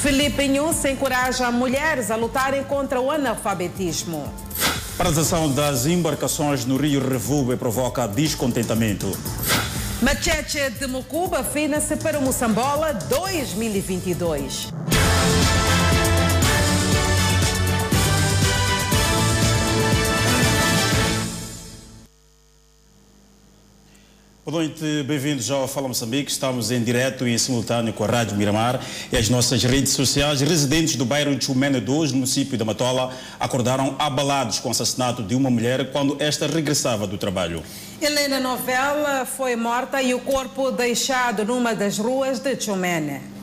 Felipe Inhus encoraja mulheres a lutarem contra o analfabetismo. Paralisação das embarcações no Rio Revuba provoca descontentamento. Macheche de Mucuba fina-se para o Moçambola 2022. Boa noite, bem-vindos ao Fala Moçambique. Estamos em direto e em simultâneo com a Rádio Miramar e as nossas redes sociais. Residentes do bairro Chumene 2, no município da Matola, acordaram abalados com o assassinato de uma mulher quando esta regressava do trabalho. Helena Novela foi morta e o corpo deixado numa das ruas de Chumene.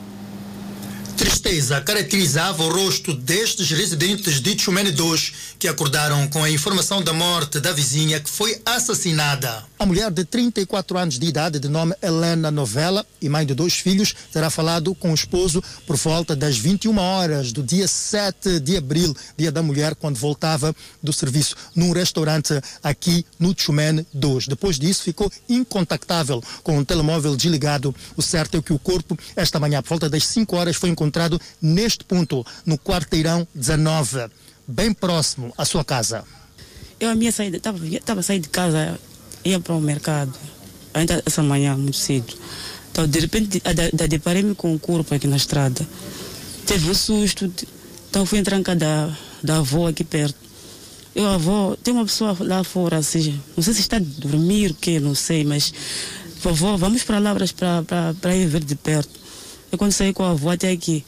Tristeza caracterizava o rosto destes residentes de Chumene 2 que acordaram com a informação da morte da vizinha que foi assassinada. A mulher de 34 anos de idade, de nome Helena Novela e mãe de dois filhos, terá falado com o esposo por volta das 21 horas do dia 7 de abril, dia da mulher, quando voltava do serviço, num restaurante aqui no Chumene 2. Depois disso, ficou incontactável com o telemóvel desligado. O certo é que o corpo, esta manhã, por volta das 5 horas, foi encontrado neste ponto, no quarteirão 19 bem próximo à sua casa? Eu a minha saída, estava saindo de casa, ia para o mercado, ainda essa manhã, muito cedo. Então, de repente, deparei-me com um corpo aqui na estrada. Teve um susto, então fui entrar em casa da, da avó aqui perto. Eu, avó, tem uma pessoa lá fora, assim, não sei se está a dormir, o que, não sei, mas, vovó, vamos para lá para ir ver de perto. Eu quando saí com a avó até aqui,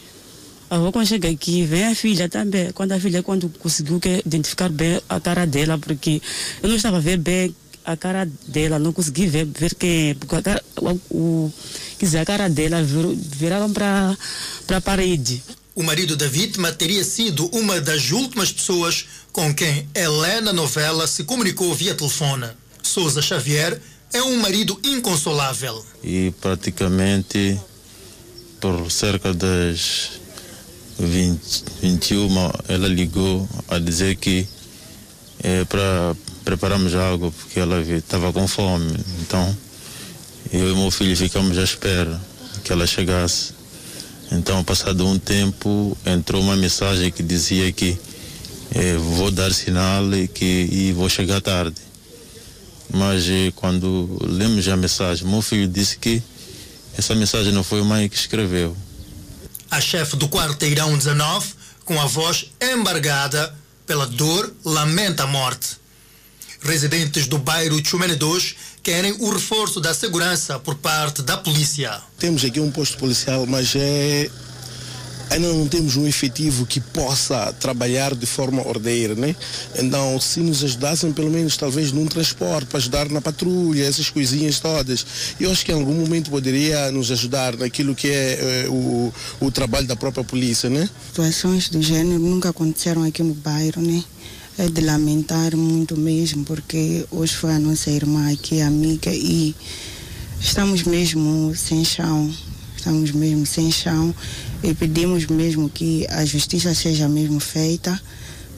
a avó quando chega aqui, vem a filha também. Quando a filha quando conseguiu que, identificar bem a cara dela, porque eu não estava a ver bem a cara dela, não consegui ver, ver quem porque a cara, o, dizer, a cara dela vir, viraram para a parede. O marido da vítima teria sido uma das últimas pessoas com quem Helena Novela se comunicou via telefone. Souza Xavier é um marido inconsolável. E praticamente por cerca das 20, 21, ela ligou a dizer que é para prepararmos algo, porque ela estava com fome. Então, eu e meu filho ficamos à espera que ela chegasse. Então, passado um tempo, entrou uma mensagem que dizia que é, vou dar sinal e que e vou chegar tarde. Mas quando lemos a mensagem, meu filho disse que essa mensagem não foi a mãe que escreveu a chefe do quarteirão 19, com a voz embargada pela dor, lamenta a morte. Residentes do bairro Chumene 2 querem o reforço da segurança por parte da polícia. Temos aqui um posto policial, mas é ainda não temos um efetivo que possa trabalhar de forma ordeira, né? Então, se nos ajudassem, pelo menos, talvez num transporte, para ajudar na patrulha, essas coisinhas todas, eu acho que em algum momento poderia nos ajudar naquilo que é, é o, o trabalho da própria polícia, né? Situações do gênero nunca aconteceram aqui no bairro, né? É de lamentar muito mesmo, porque hoje foi a nossa irmã aqui, amiga, e estamos mesmo sem chão estamos mesmo sem chão e pedimos mesmo que a justiça seja mesmo feita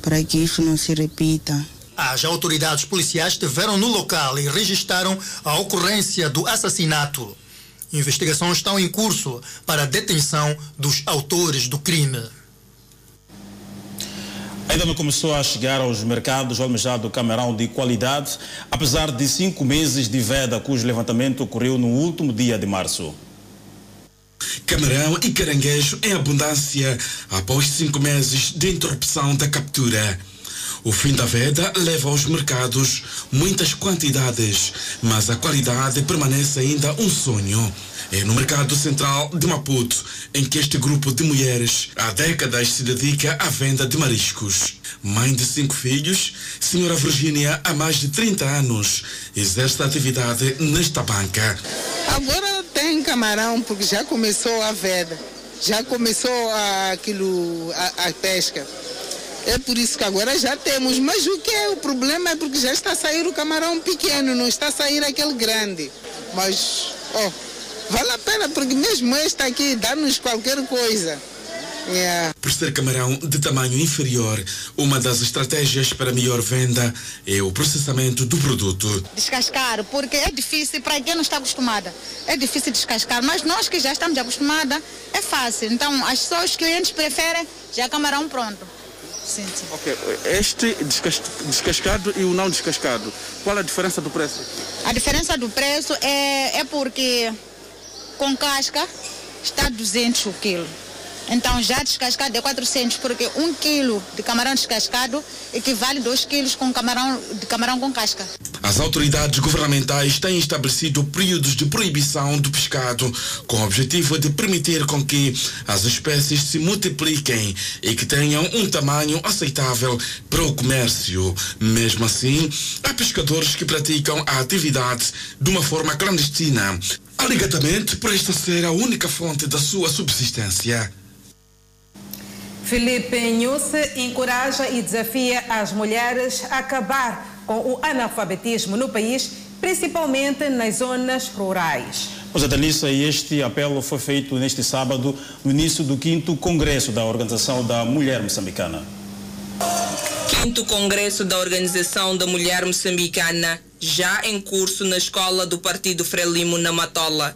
para que isso não se repita. As autoridades policiais estiveram no local e registraram a ocorrência do assassinato. Investigações estão em curso para a detenção dos autores do crime. Ainda não começou a chegar aos mercados o almejado camarão de qualidade, apesar de cinco meses de veda cujo levantamento ocorreu no último dia de março. Camarão e caranguejo em abundância após cinco meses de interrupção da captura. O fim da veda leva aos mercados muitas quantidades, mas a qualidade permanece ainda um sonho. É no mercado central de Maputo, em que este grupo de mulheres há décadas se dedica à venda de mariscos. Mãe de cinco filhos, senhora Virgínia, há mais de 30 anos, exerce a atividade nesta banca. Agora tem camarão, porque já começou a veda, já começou a, aquilo, a, a pesca. É por isso que agora já temos. Mas o que é o problema é porque já está a sair o camarão pequeno, não está a sair aquele grande. Mas, oh, vale a pena porque mesmo este aqui dá-nos qualquer coisa. Yeah. Por ser camarão de tamanho inferior, uma das estratégias para melhor venda é o processamento do produto. Descascar, porque é difícil para quem não está acostumada. É difícil descascar, mas nós que já estamos acostumados, é fácil. Então, as pessoas, os clientes preferem já camarão pronto. Sim, sim. Ok, este descas- descascado e o não descascado, qual a diferença do preço? A diferença do preço é, é porque com casca está 200 o quilo. Então já descascado é 400, porque um quilo de camarão descascado equivale a 2 quilos com camarão, de camarão com casca. As autoridades governamentais têm estabelecido períodos de proibição do pescado com o objetivo de permitir com que as espécies se multipliquem e que tenham um tamanho aceitável para o comércio. Mesmo assim, há pescadores que praticam a atividade de uma forma clandestina, alegadamente por esta ser a única fonte da sua subsistência. Felipe Nhusse encoraja e desafia as mulheres a acabar com o analfabetismo no país, principalmente nas zonas rurais. Pois é, Danissa, este apelo foi feito neste sábado, no início do 5 Congresso da Organização da Mulher Moçambicana. Quinto Congresso da Organização da Mulher Moçambicana, já em curso na escola do Partido Frelimo na Matola.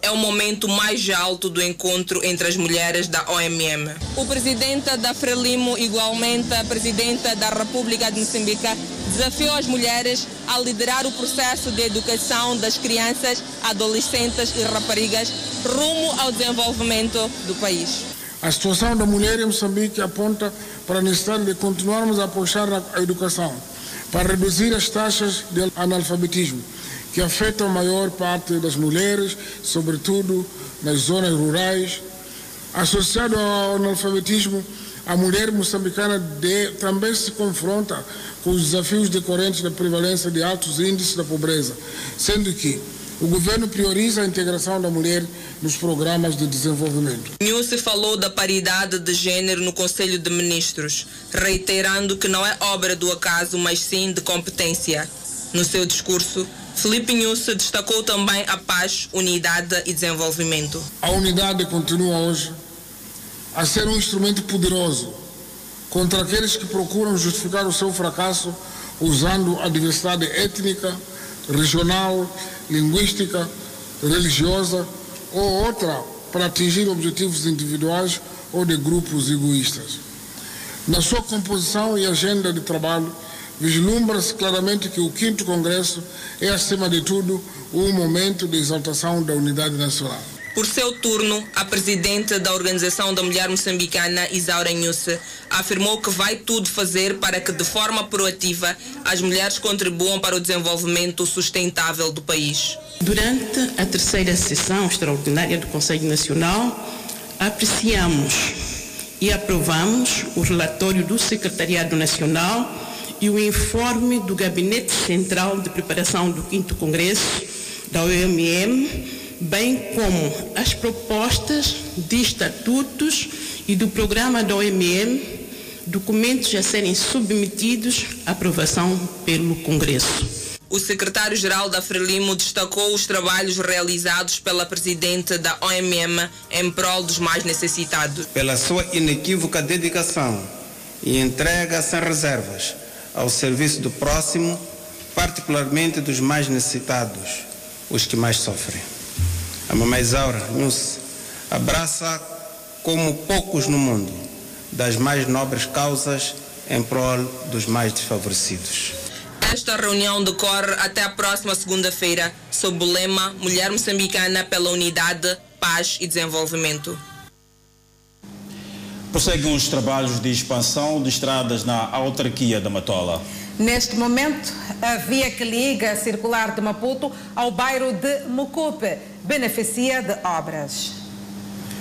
É o momento mais alto do encontro entre as mulheres da OMM. O presidente da Frelimo, igualmente a presidenta da República de Moçambique, desafiou as mulheres a liderar o processo de educação das crianças, adolescentes e raparigas rumo ao desenvolvimento do país. A situação da mulher em Moçambique aponta para a necessidade de continuarmos a apostar a educação para reduzir as taxas de analfabetismo que afetam a maior parte das mulheres, sobretudo nas zonas rurais. Associado ao analfabetismo, a mulher moçambicana de, também se confronta com os desafios decorrentes da prevalência de altos índices da pobreza, sendo que o governo prioriza a integração da mulher nos programas de desenvolvimento. Nhusse falou da paridade de gênero no Conselho de Ministros, reiterando que não é obra do acaso, mas sim de competência. No seu discurso, Felipe Nhusse destacou também a paz, unidade e desenvolvimento. A unidade continua hoje a ser um instrumento poderoso contra aqueles que procuram justificar o seu fracasso usando a diversidade étnica, regional, linguística, religiosa ou outra para atingir objetivos individuais ou de grupos egoístas. Na sua composição e agenda de trabalho, vislumbra-se claramente que o quinto Congresso é, acima de tudo, um momento de exaltação da unidade nacional. Por seu turno, a presidente da Organização da Mulher Moçambicana, Isaura Nhusse, afirmou que vai tudo fazer para que, de forma proativa, as mulheres contribuam para o desenvolvimento sustentável do país. Durante a terceira sessão extraordinária do Conselho Nacional, apreciamos e aprovamos o relatório do Secretariado Nacional e o informe do Gabinete Central de Preparação do 5 Congresso da OMM, bem como as propostas de estatutos e do programa da OMM, documentos a serem submetidos à aprovação pelo Congresso. O secretário-geral da Frelimo destacou os trabalhos realizados pela presidente da OMM em prol dos mais necessitados. Pela sua inequívoca dedicação e entrega sem reservas ao serviço do próximo, particularmente dos mais necessitados, os que mais sofrem. A Mamãe Isaura Nhusse abraça, como poucos no mundo, das mais nobres causas em prol dos mais desfavorecidos. Esta reunião decorre até a próxima segunda-feira, sob o lema Mulher Moçambicana pela Unidade, Paz e Desenvolvimento. Prosseguem os trabalhos de expansão de estradas na autarquia da Matola. Neste momento, a via que liga a circular de Maputo ao bairro de Mocope beneficia de obras.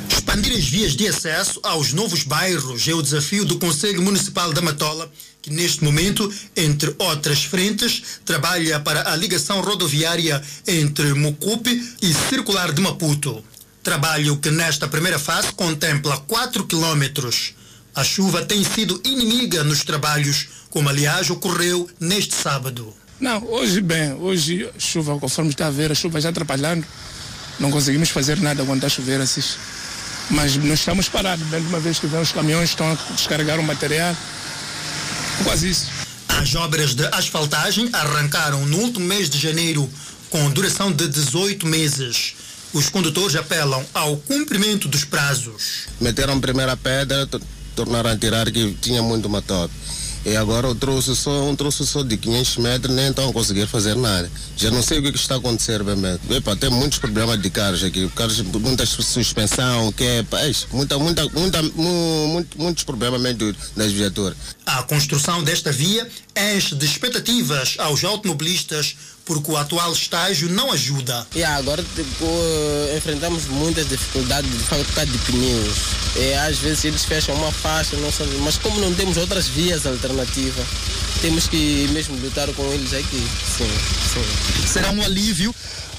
Expandir as vias de acesso aos novos bairros é o desafio do Conselho Municipal da Matola, que neste momento, entre outras frentes, trabalha para a ligação rodoviária entre Mocupe e Circular de Maputo. Trabalho que nesta primeira fase contempla 4 quilômetros. A chuva tem sido inimiga nos trabalhos, como aliás ocorreu neste sábado. Não, hoje bem, hoje chuva, conforme está a ver, a chuva já atrapalhando. Não conseguimos fazer nada quando está a chover assim. Mas nós estamos parados, bem de uma vez que vem os caminhões estão a descarregar o material. Quase isso. As obras de asfaltagem arrancaram no último mês de janeiro, com duração de 18 meses. Os condutores apelam ao cumprimento dos prazos. Meteram a primeira pedra, tornaram a tirar que tinha muito matope. E agora eu trouxe só um troço só de 500 metros, nem estão a conseguir fazer nada. Já não sei o que, que está a acontecer, bem, bem. Epa, tem muitos problemas de carros aqui. Carros, muita suspensão, que é, muita, muita, muita, mu- muito, muitos problemas mesmo das viaturas. A construção desta via enche de expectativas aos automobilistas porque o atual estágio não ajuda. E agora tipo, eh, enfrentamos muitas dificuldades de falta de pneus. E, às vezes eles fecham uma faixa, não sabem, mas como não temos outras vias alternativas, temos que mesmo lutar com eles aqui. Sim, sim. Será um alívio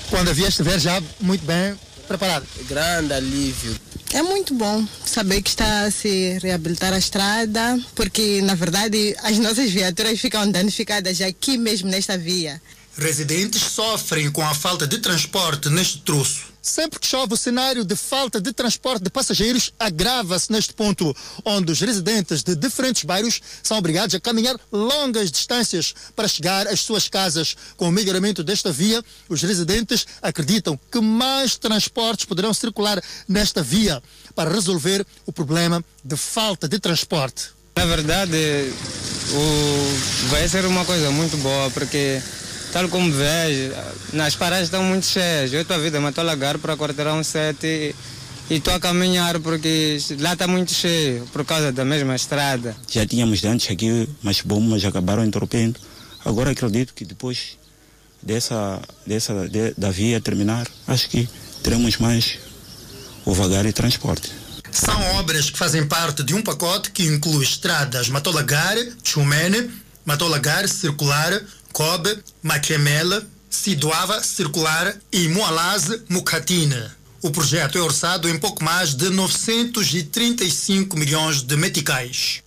quando a via estiver já muito bem preparada. Grande alívio. É muito bom saber que está a se reabilitar a estrada, porque na verdade as nossas viaturas ficam danificadas aqui mesmo nesta via. Residentes sofrem com a falta de transporte neste troço. Sempre que chove, o cenário de falta de transporte de passageiros agrava-se neste ponto, onde os residentes de diferentes bairros são obrigados a caminhar longas distâncias para chegar às suas casas. Com o melhoramento desta via, os residentes acreditam que mais transportes poderão circular nesta via para resolver o problema de falta de transporte. Na verdade, o... vai ser uma coisa muito boa, porque, tal como vejo, nas paradas estão muito cheias. Eu estou a vida, mas estou a lagar para quarteirão 7 e e estou a caminhar porque lá está muito cheio, por causa da mesma estrada. Já tínhamos antes aqui umas bombas, acabaram interrompendo. Agora acredito que depois dessa, dessa de- da via terminar, acho que teremos mais o vagar e transporte. São obras que fazem parte de um pacote que inclui estradas Matolagar, Chumene, Matolagar Circular, Kobe, Machemela, Sidoava Circular e Moalaze Mukatine. O projeto é orçado em pouco mais de 935 milhões de meticais.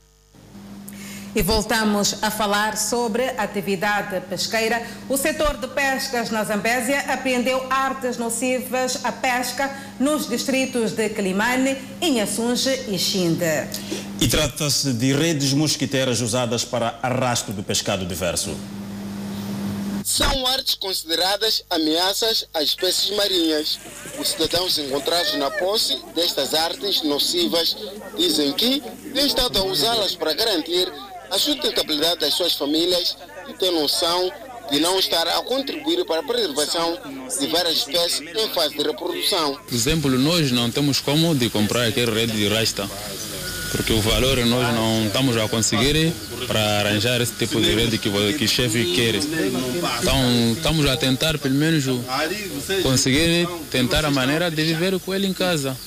E voltamos a falar sobre atividade pesqueira. O setor de pescas na Zambésia apreendeu artes nocivas à pesca nos distritos de Climane, Inhaçunge e Xinde. E trata-se de redes mosquiteiras usadas para arrasto de pescado diverso. São artes consideradas ameaças às espécies marinhas. Os cidadãos encontrados na posse destas artes nocivas dizem que têm estado a usá-las para garantir a sustentabilidade das suas famílias e têm noção de não estar a contribuir para a preservação de várias espécies em fase de reprodução. Por exemplo, nós não temos como de comprar aquele rede de rasta, porque o valor nós não estamos a conseguir para arranjar esse tipo de rede que, o- que o chefe quer. Então, estamos a tentar, pelo menos, conseguir tentar a maneira de viver com ele em casa.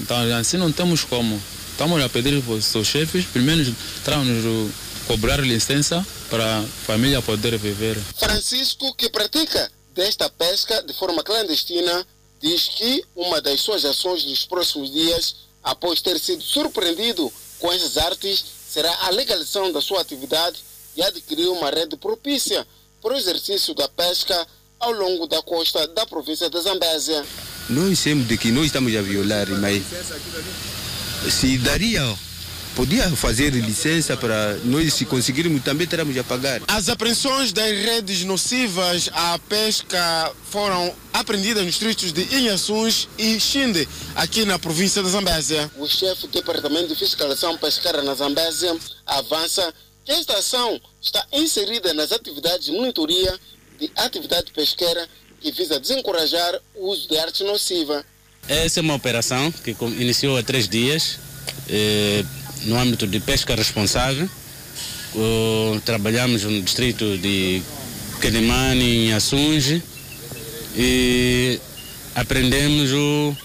Então, assim não temos como. Estamos a pedir para os seus chefes, pelo menos, nos cobrar licença para a família poder viver. Francisco, que pratica desta pesca de forma clandestina, diz que uma das suas ações nos próximos dias, após ter sido surpreendido com essas artes, será a legalização da sua atividade e adquirir uma rede propícia para o exercício da pesca ao longo da costa da província da Zambésia. Nós sabemos de que nós estamos a violar, mas se daria, podia fazer licença para nós, se conseguirmos, também teremos a pagar. As apreensões das redes nocivas à pesca foram apreendidas nos distritos de Inhaçuns e Xinde, aqui na província da Zambésia. O chefe do Departamento de Fiscalização Pesqueira na Zambésia avança que esta ação está inserida nas atividades de monitoria de atividade pesqueira que visa desencorajar o uso de arte nociva. Essa é uma operação que iniciou há três dias eh, no âmbito de pesca responsável. O- trabalhamos no distrito de Quelimane, em Assunge, e aprendemos o,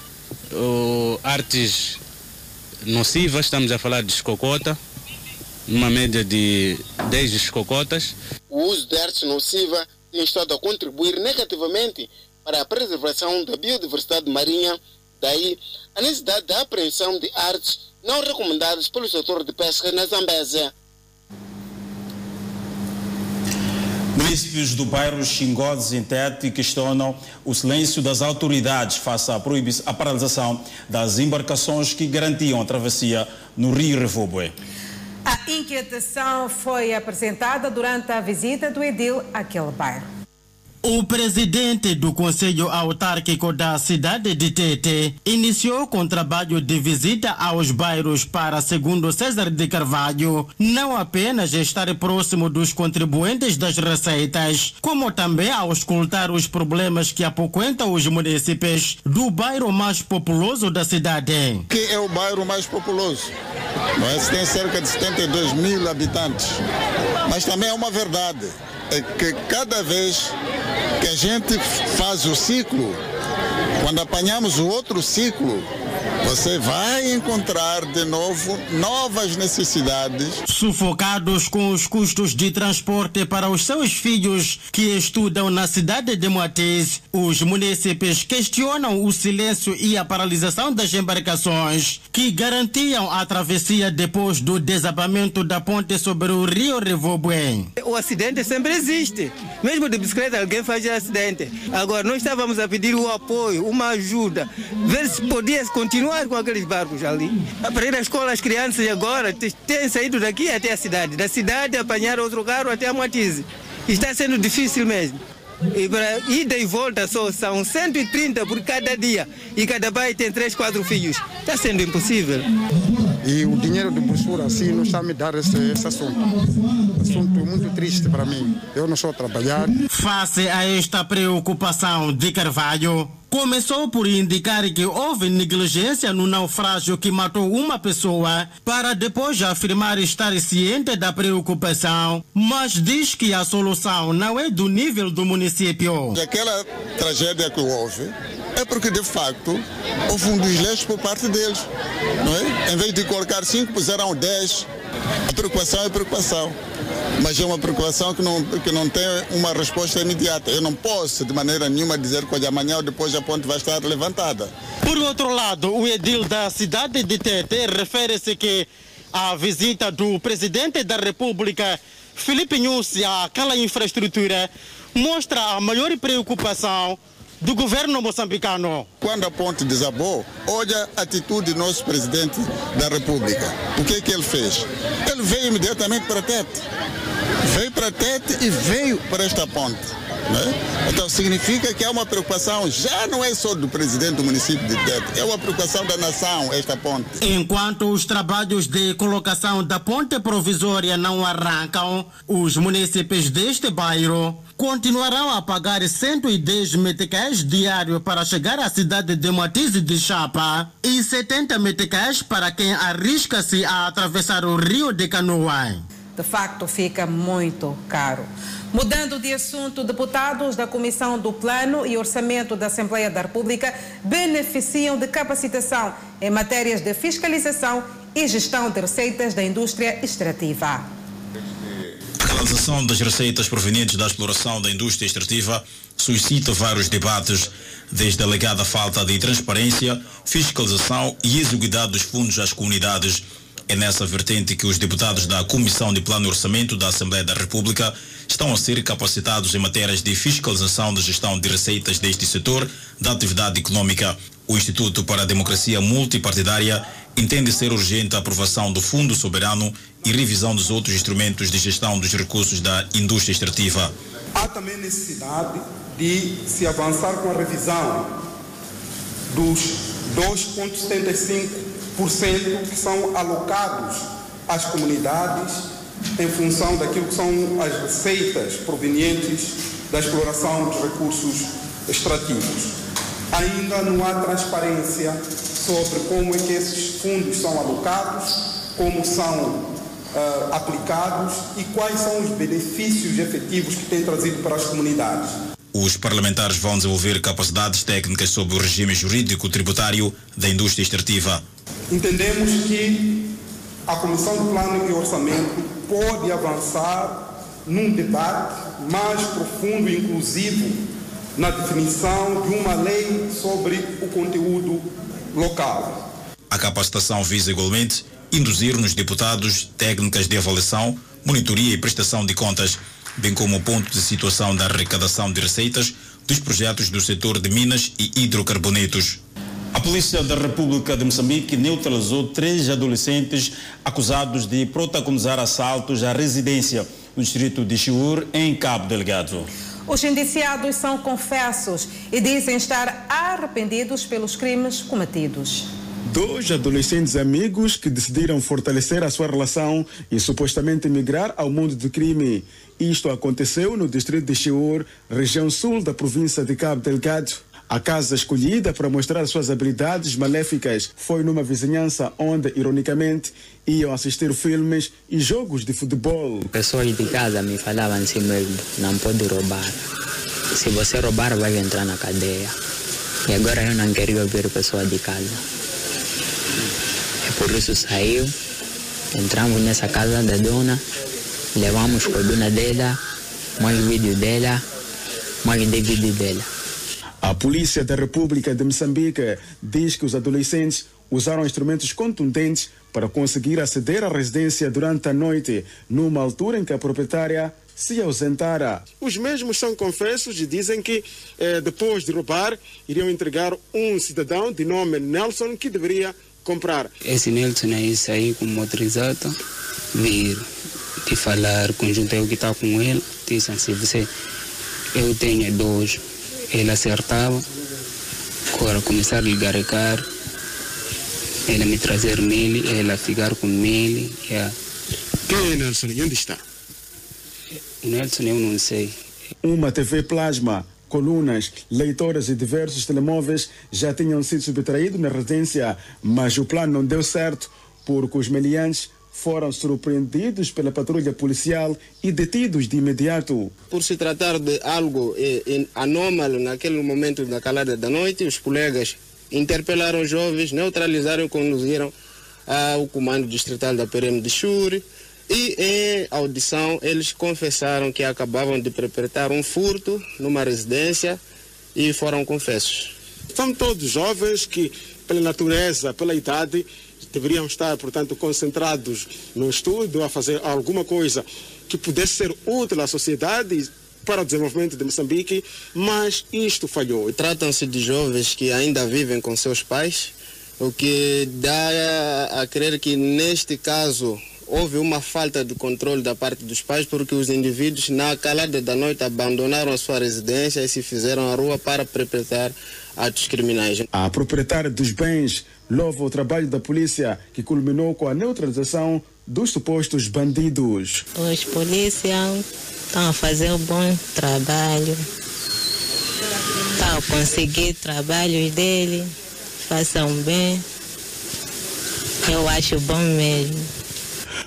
o artes nocivas, estamos a falar de escocota, uma média de 10 escocotas. O uso de arte nociva tem estado a contribuir negativamente para a preservação da biodiversidade marinha, daí a necessidade da apreensão de artes não recomendadas pelo setor de pesca na Zambésia. Municípios do bairro Xingodes em Tete questionam o silêncio das autoridades face à, à paralisação das embarcações que garantiam a travessia no Rio Revoboé. A inquietação foi apresentada durante a visita do Edil àquele bairro. O presidente do Conselho Autárquico da cidade de Tete iniciou com trabalho de visita aos bairros para, segundo César de Carvalho, não apenas estar próximo dos contribuintes das receitas, como também auscultar os problemas que apoquentam os municípios do bairro mais populoso da cidade. Que é o bairro mais populoso? Mas tem cerca de 72 mil habitantes. Mas também é uma verdade é que cada vez que a gente faz o ciclo, quando apanhamos o outro ciclo, você vai encontrar de novo novas necessidades. Sufocados com os custos de transporte para os seus filhos que estudam na cidade de Moatiz, os municípios questionam o silêncio e a paralisação das embarcações que garantiam a travessia depois do desabamento da ponte sobre o rio Revobuém. O acidente sempre existe. Mesmo de bicicleta alguém faz acidente. Agora, nós estávamos a pedir o apoio, uma ajuda, ver se podia continuar com aqueles barcos ali. Para ir à escola, as crianças agora têm saído daqui até a cidade. Da cidade, apanhar outro carro até a Matize. Está sendo difícil mesmo. E para ida e volta só são 130 por cada dia. E cada pai tem três, quatro filhos. Está sendo impossível. E o dinheiro de brochura assim não está a me dar esse, esse assunto. Assunto muito triste para mim. Eu não estou a trabalhar. Face a esta preocupação de Carvalho, começou por indicar que houve negligência no naufrágio que matou uma pessoa, para depois afirmar estar ciente da preocupação, mas diz que a solução não é do nível do município. Aquela tragédia que houve é porque de facto houve um desleixo por parte deles. Não é? Em vez de colocar cinco, puseram dez. A preocupação é preocupação mas é uma preocupação que não, que não tem uma resposta imediata. Eu não posso, de maneira nenhuma, dizer que amanhã ou depois a ponte vai estar levantada. Por outro lado, o edil da cidade de Tete refere-se que a visita do presidente da República, Felipe Nussi, àquela infraestrutura, mostra a maior preocupação do governo moçambicano. Quando a ponte desabou, olha a atitude do nosso presidente da República. O que, é que ele fez? Ele veio imediatamente para Tete. Veio para Tete e veio para esta ponte. Né? Então significa que é uma preocupação, já não é só do presidente do município de Tete, é uma preocupação da nação esta ponte. Enquanto os trabalhos de colocação da ponte provisória não arrancam, os municípios deste bairro continuarão a pagar 110 meticais diário para chegar à cidade de Matize de Chapa e 70 meticais para quem arrisca-se a atravessar o rio de Canoa. De facto, fica muito caro. Mudando de assunto, deputados da Comissão do Plano e Orçamento da Assembleia da República beneficiam de capacitação em matérias de fiscalização e gestão de receitas da indústria extrativa. A canalização das receitas provenientes da exploração da indústria extrativa suscita vários debates, desde a alegada falta de transparência, fiscalização e execuidade dos fundos às comunidades. É nessa vertente que os deputados da Comissão de Plano e Orçamento da Assembleia da República estão a ser capacitados em matérias de fiscalização da gestão de receitas deste setor da atividade econômica. O Instituto para a Democracia Multipartidária entende ser urgente a aprovação do Fundo Soberano e revisão dos outros instrumentos de gestão dos recursos da indústria extrativa. Há também necessidade de se avançar com a revisão dos 2,75% que são alocados às comunidades em função daquilo que são as receitas provenientes da exploração dos recursos extrativos. Ainda não há transparência sobre como é que esses fundos são alocados, como são uh, aplicados e quais são os benefícios efetivos que têm trazido para as comunidades. Os parlamentares vão desenvolver capacidades técnicas sobre o regime jurídico tributário da indústria extrativa. Entendemos que a Comissão do Plano e Orçamento pode avançar num debate mais profundo e inclusivo na definição de uma lei sobre o conteúdo local. A capacitação visa igualmente induzir nos deputados técnicas de avaliação, monitoria e prestação de contas. Bem como o ponto de situação da arrecadação de receitas dos projetos do setor de minas e hidrocarbonetos. A Polícia da República de Moçambique neutralizou três adolescentes acusados de protagonizar assaltos à residência no distrito de Chiur, em Cabo Delgado. Os indiciados são confessos e dizem estar arrependidos pelos crimes cometidos. Dois adolescentes amigos que decidiram fortalecer a sua relação e supostamente migrar ao mundo do crime. Isto aconteceu no distrito de Chiur, região sul da província de Cabo Delgado. A casa escolhida para mostrar suas habilidades maléficas foi numa vizinhança onde, ironicamente, iam assistir filmes e jogos de futebol. Pessoas de casa me falavam assim mesmo: não pode roubar. Se você roubar, vai entrar na cadeia. E agora eu não queria ouvir pessoa de casa. E por isso saiu, entramos nessa casa da dona, levamos a dona dela, mais vídeo dela, mais DVD dela. A Polícia da República de Moçambique diz que os adolescentes usaram instrumentos contundentes para conseguir aceder à residência durante a noite, numa altura em que a proprietária se ausentara. Os mesmos são confessos e dizem que, eh, depois de roubar, iriam entregar um cidadão de nome Nelson que deveria comprar. Esse Nelson aí saiu com motorizado, vir de falar, conjunto eu que está com ele, disse assim, você, eu tenho dois ele acertava, agora começar a ligar a carro, ele me trazer nele, ele ficar com ele. Yeah. Quem é Nelson e onde está? Nelson eu não sei. Uma TV plasma, colunas, leitoras e diversos telemóveis já tinham sido subtraídos na residência, mas o plano não deu certo porque os meliantes foram surpreendidos pela patrulha policial e detidos de imediato. Por se tratar de algo eh, anômalo naquele momento da calada da noite, os colegas interpelaram os jovens, neutralizaram e conduziram ao comando distrital da PM de Churi. E em audição eles confessaram que acabavam de perpetrar um furto numa residência e foram confessos. São todos jovens que, pela natureza, pela idade, deveriam estar, portanto, concentrados no estudo, a fazer alguma coisa que pudesse ser útil à sociedade para o desenvolvimento de Moçambique, mas isto falhou. Tratam-se de jovens que ainda vivem com seus pais, o que dá a crer que neste caso houve uma falta de controle da parte dos pais porque os indivíduos na calada da noite abandonaram a sua residência e se fizeram à rua para perpetrar atos criminais. A proprietária dos bens louva o trabalho da polícia que culminou com a neutralização dos supostos bandidos. Os polícias estão a fazer um bom trabalho, estão a conseguir trabalhos dele, façam bem. Eu acho bom mesmo.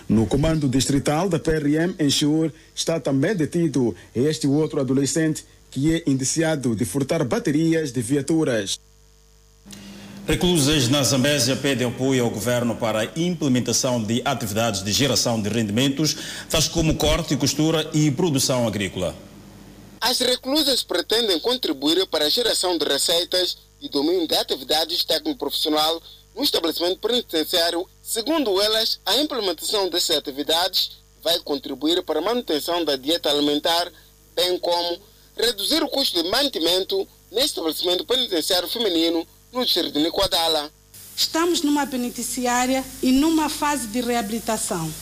No comando distrital da PRM em Chiur está também detido este outro adolescente que é indiciado de furtar baterias de viaturas. Reclusas na Zambésia pedem apoio ao governo para a implementação de atividades de geração de rendimentos, tais como corte, costura e produção agrícola. As reclusas pretendem contribuir para a geração de receitas e domínio de atividades técnico-profissional no estabelecimento penitenciário. Segundo elas, a implementação dessas atividades vai contribuir para a manutenção da dieta alimentar, bem como reduzir o custo de mantimento neste estabelecimento penitenciário feminino no distrito de Niquadala. Estamos numa penitenciária e numa fase de reabilitação.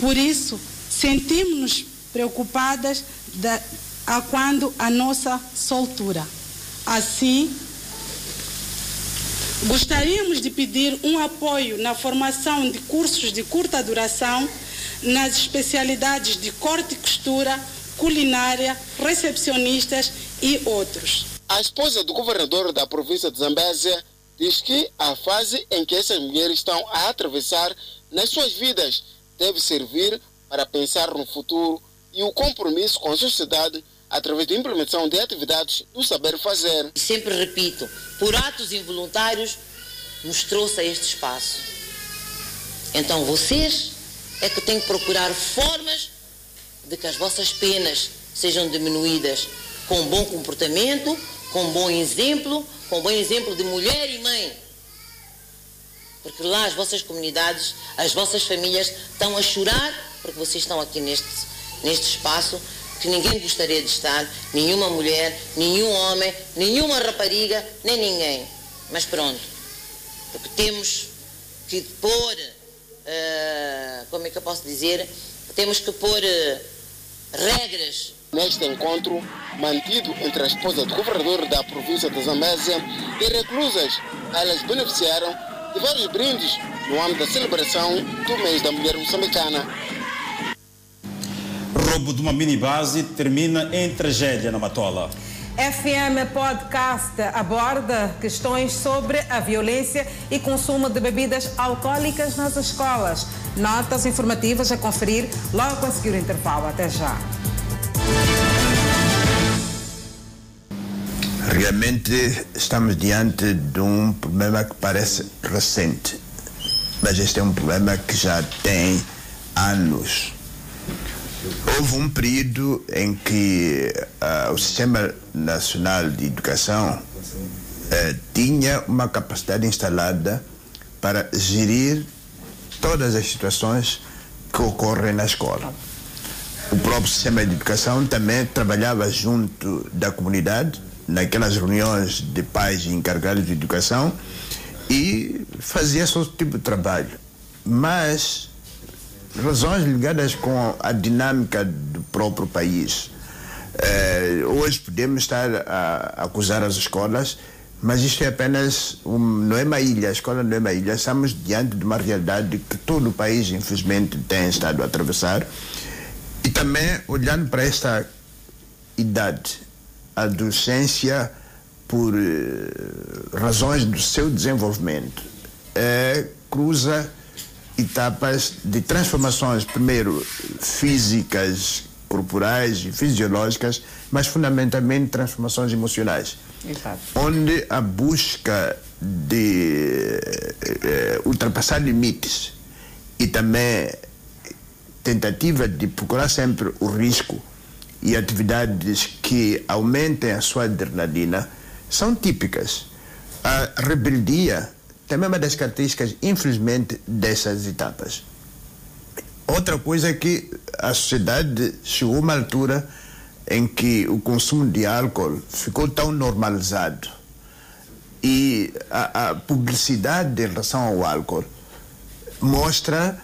Por isso, sentimos-nos preocupadas da, a quando a nossa soltura. Assim, gostaríamos de pedir um apoio na formação de cursos de curta duração nas especialidades de corte e costura, culinária, recepcionistas e outros. A esposa do governador da província de Zambésia diz que a fase em que essas mulheres estão a atravessar nas suas vidas deve servir para pensar no futuro e o compromisso com a sociedade através da implementação de atividades do saber fazer. Sempre repito, por atos involuntários nos trouxe a este espaço. Então vocês é que têm que procurar formas de que as vossas penas sejam diminuídas com bom comportamento, com bom exemplo, com bom exemplo de mulher e mãe. Porque lá as vossas comunidades, as vossas famílias estão a chorar porque vocês estão aqui neste, neste espaço que ninguém gostaria de estar, nenhuma mulher, nenhum homem, nenhuma rapariga, nem ninguém. Mas pronto, porque temos que pôr, uh, como é que eu posso dizer, temos que pôr uh, regras. Neste encontro, mantido entre a esposa do governador da província de Zambésia e reclusas, elas beneficiaram de vários brindes no âmbito da celebração do mês da mulher moçambicana. Roubo de uma minibase termina em tragédia na Matola. FM Podcast aborda questões sobre a violência e consumo de bebidas alcoólicas nas escolas. Notas informativas a conferir logo a seguir o intervalo. Até já. Realmente estamos diante de um problema que parece recente, mas este é um problema que já tem anos. Houve um período em que uh, o Sistema Nacional de Educação uh, tinha uma capacidade instalada para gerir todas as situações que ocorrem na escola. O próprio sistema de educação também trabalhava junto da comunidade, naquelas reuniões de pais encarregados de educação, e fazia esse tipo de trabalho. Mas razões ligadas com a dinâmica do próprio país. Eh, hoje podemos estar a acusar as escolas, mas isto é apenas um, não é uma ilha, a escola não é uma ilha. Estamos diante de uma realidade que todo o país, infelizmente, tem estado a atravessar. E também olhando para esta idade, a adolescência, por eh, razões do seu desenvolvimento, eh, cruza etapas de transformações, primeiro físicas, corporais e fisiológicas, mas fundamentalmente transformações emocionais. Exato. Onde a busca de eh, ultrapassar limites e também tentativa de procurar sempre o risco e atividades que aumentem a sua adrenalina são típicas. A rebeldia também é uma das características, infelizmente, dessas etapas. Outra coisa é que a sociedade chegou a uma altura em que o consumo de álcool ficou tão normalizado e a, a publicidade em relação ao álcool mostra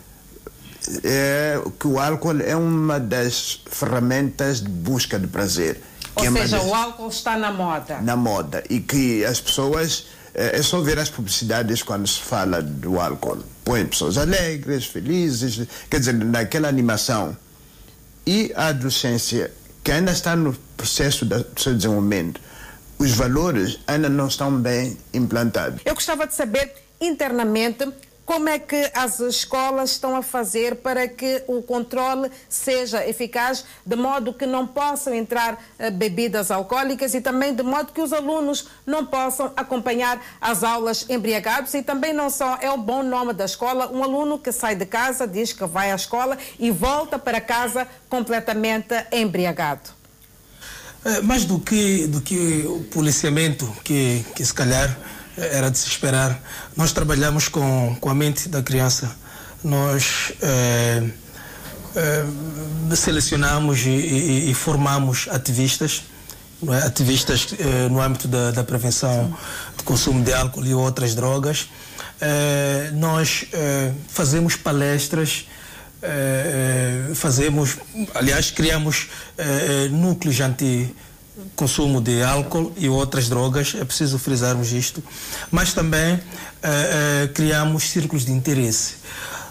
é, que o álcool é uma das ferramentas de busca de prazer. Ou é seja, das, o álcool está na moda. Na moda. E que as pessoas. É, é só ver as publicidades quando se fala do álcool. Põe pessoas alegres, felizes, quer dizer, naquela animação. E a adolescência, que ainda está no processo do seu desenvolvimento, os valores ainda não estão bem implantados. Eu gostava de saber internamente como é que as escolas estão a fazer para que o controle seja eficaz, de modo que não possam entrar uh, bebidas alcoólicas e também de modo que os alunos não possam acompanhar as aulas embriagados e também não só é o bom nome da escola, um aluno que sai de casa, diz que vai à escola e volta para casa completamente embriagado. É, mais do que, do que o policiamento, que, que se calhar era de se esperar. Nós trabalhamos com, com a mente da criança. Nós é, é, selecionamos e, e, e, formamos ativistas, é? ativistas é, no âmbito da, da prevenção do consumo de álcool e outras drogas. Nós fazemos palestras. fazemos, aliás, criamos núcleos anti, consumo de álcool e outras drogas, é preciso frisarmos isto, mas também eh, eh, criamos círculos de interesse.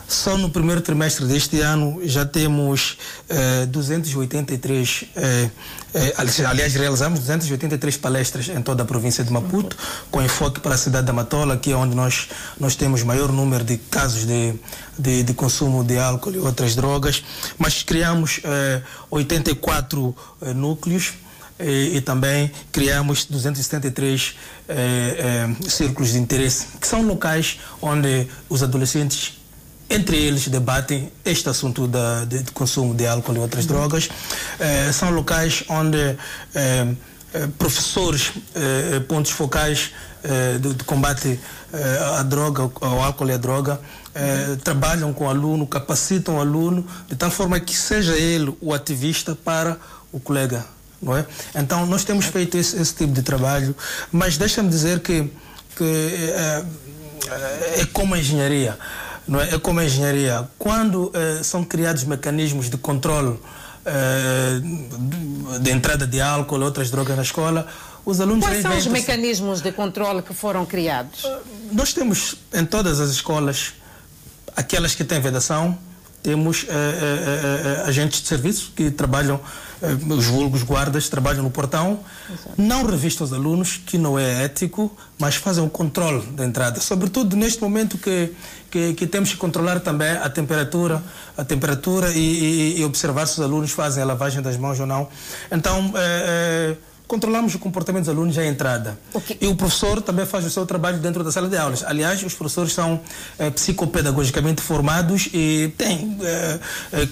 Só no primeiro trimestre deste ano já temos eh, 283, eh, eh, aliás, realizamos 283 palestras em toda a província de Maputo, com enfoque para a cidade da Matola, que é onde nós, nós temos maior número de casos de, de, de consumo de álcool e outras drogas, mas criamos 84 eh, núcleos e, e também criamos 273 eh, eh, círculos de interesse, que são locais onde os adolescentes entre eles debatem este assunto da, de, de consumo de álcool e outras drogas. Eh, são locais onde eh, eh, professores, eh, pontos focais de, de, combate à droga, ao álcool e à droga, trabalham com o aluno, capacitam o aluno, de tal forma que seja ele o ativista para o colega. É? Então, nós temos feito esse, esse tipo de trabalho, mas deixa-me dizer que, que é, é como a engenharia. Não é? é como a engenharia. Quando eh, são criados mecanismos de controle de, de entrada de álcool e outras drogas na escola, os alunos Quais são os mecanismos de controle que foram criados? Nós temos em todas as escolas, aquelas que têm vedação, temos agentes de serviço que trabalham, os vulgos guardas, trabalham no portão, não revistam os alunos, que não é ético, mas fazem o controle da entrada. Sobretudo neste momento que, que, que temos que controlar também a temperatura, a temperatura e, e- e observar se os alunos fazem a lavagem das mãos ou não. Então, eh, eh, controlamos o comportamento dos alunos à entrada. E o professor também faz o seu trabalho dentro da sala de aulas. Aliás, os professores são eh, psicopedagogicamente formados e têm eh,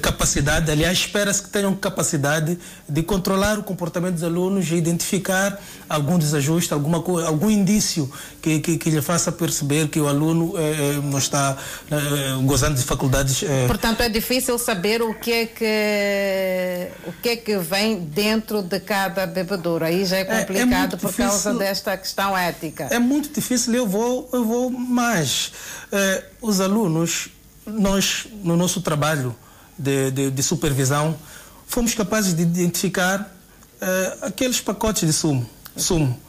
capacidade, aliás, espera-se que tenham capacidade de controlar o comportamento dos alunos e identificar algum desajuste, alguma algum indício que, que, que lhe faça perceber que o aluno eh, não está gozando de faculdades. Portanto, é difícil saber o que é que o que é que vem dentro de cada bebedouro. Aí já é é complicado muito por causa difícil. desta questão ética. É muito difícil, eu vou, eu vou mais. Eh, os alunos, nós, no nosso trabalho de, de, de supervisão, fomos capazes de identificar eh, aqueles pacotes de sumo, sumo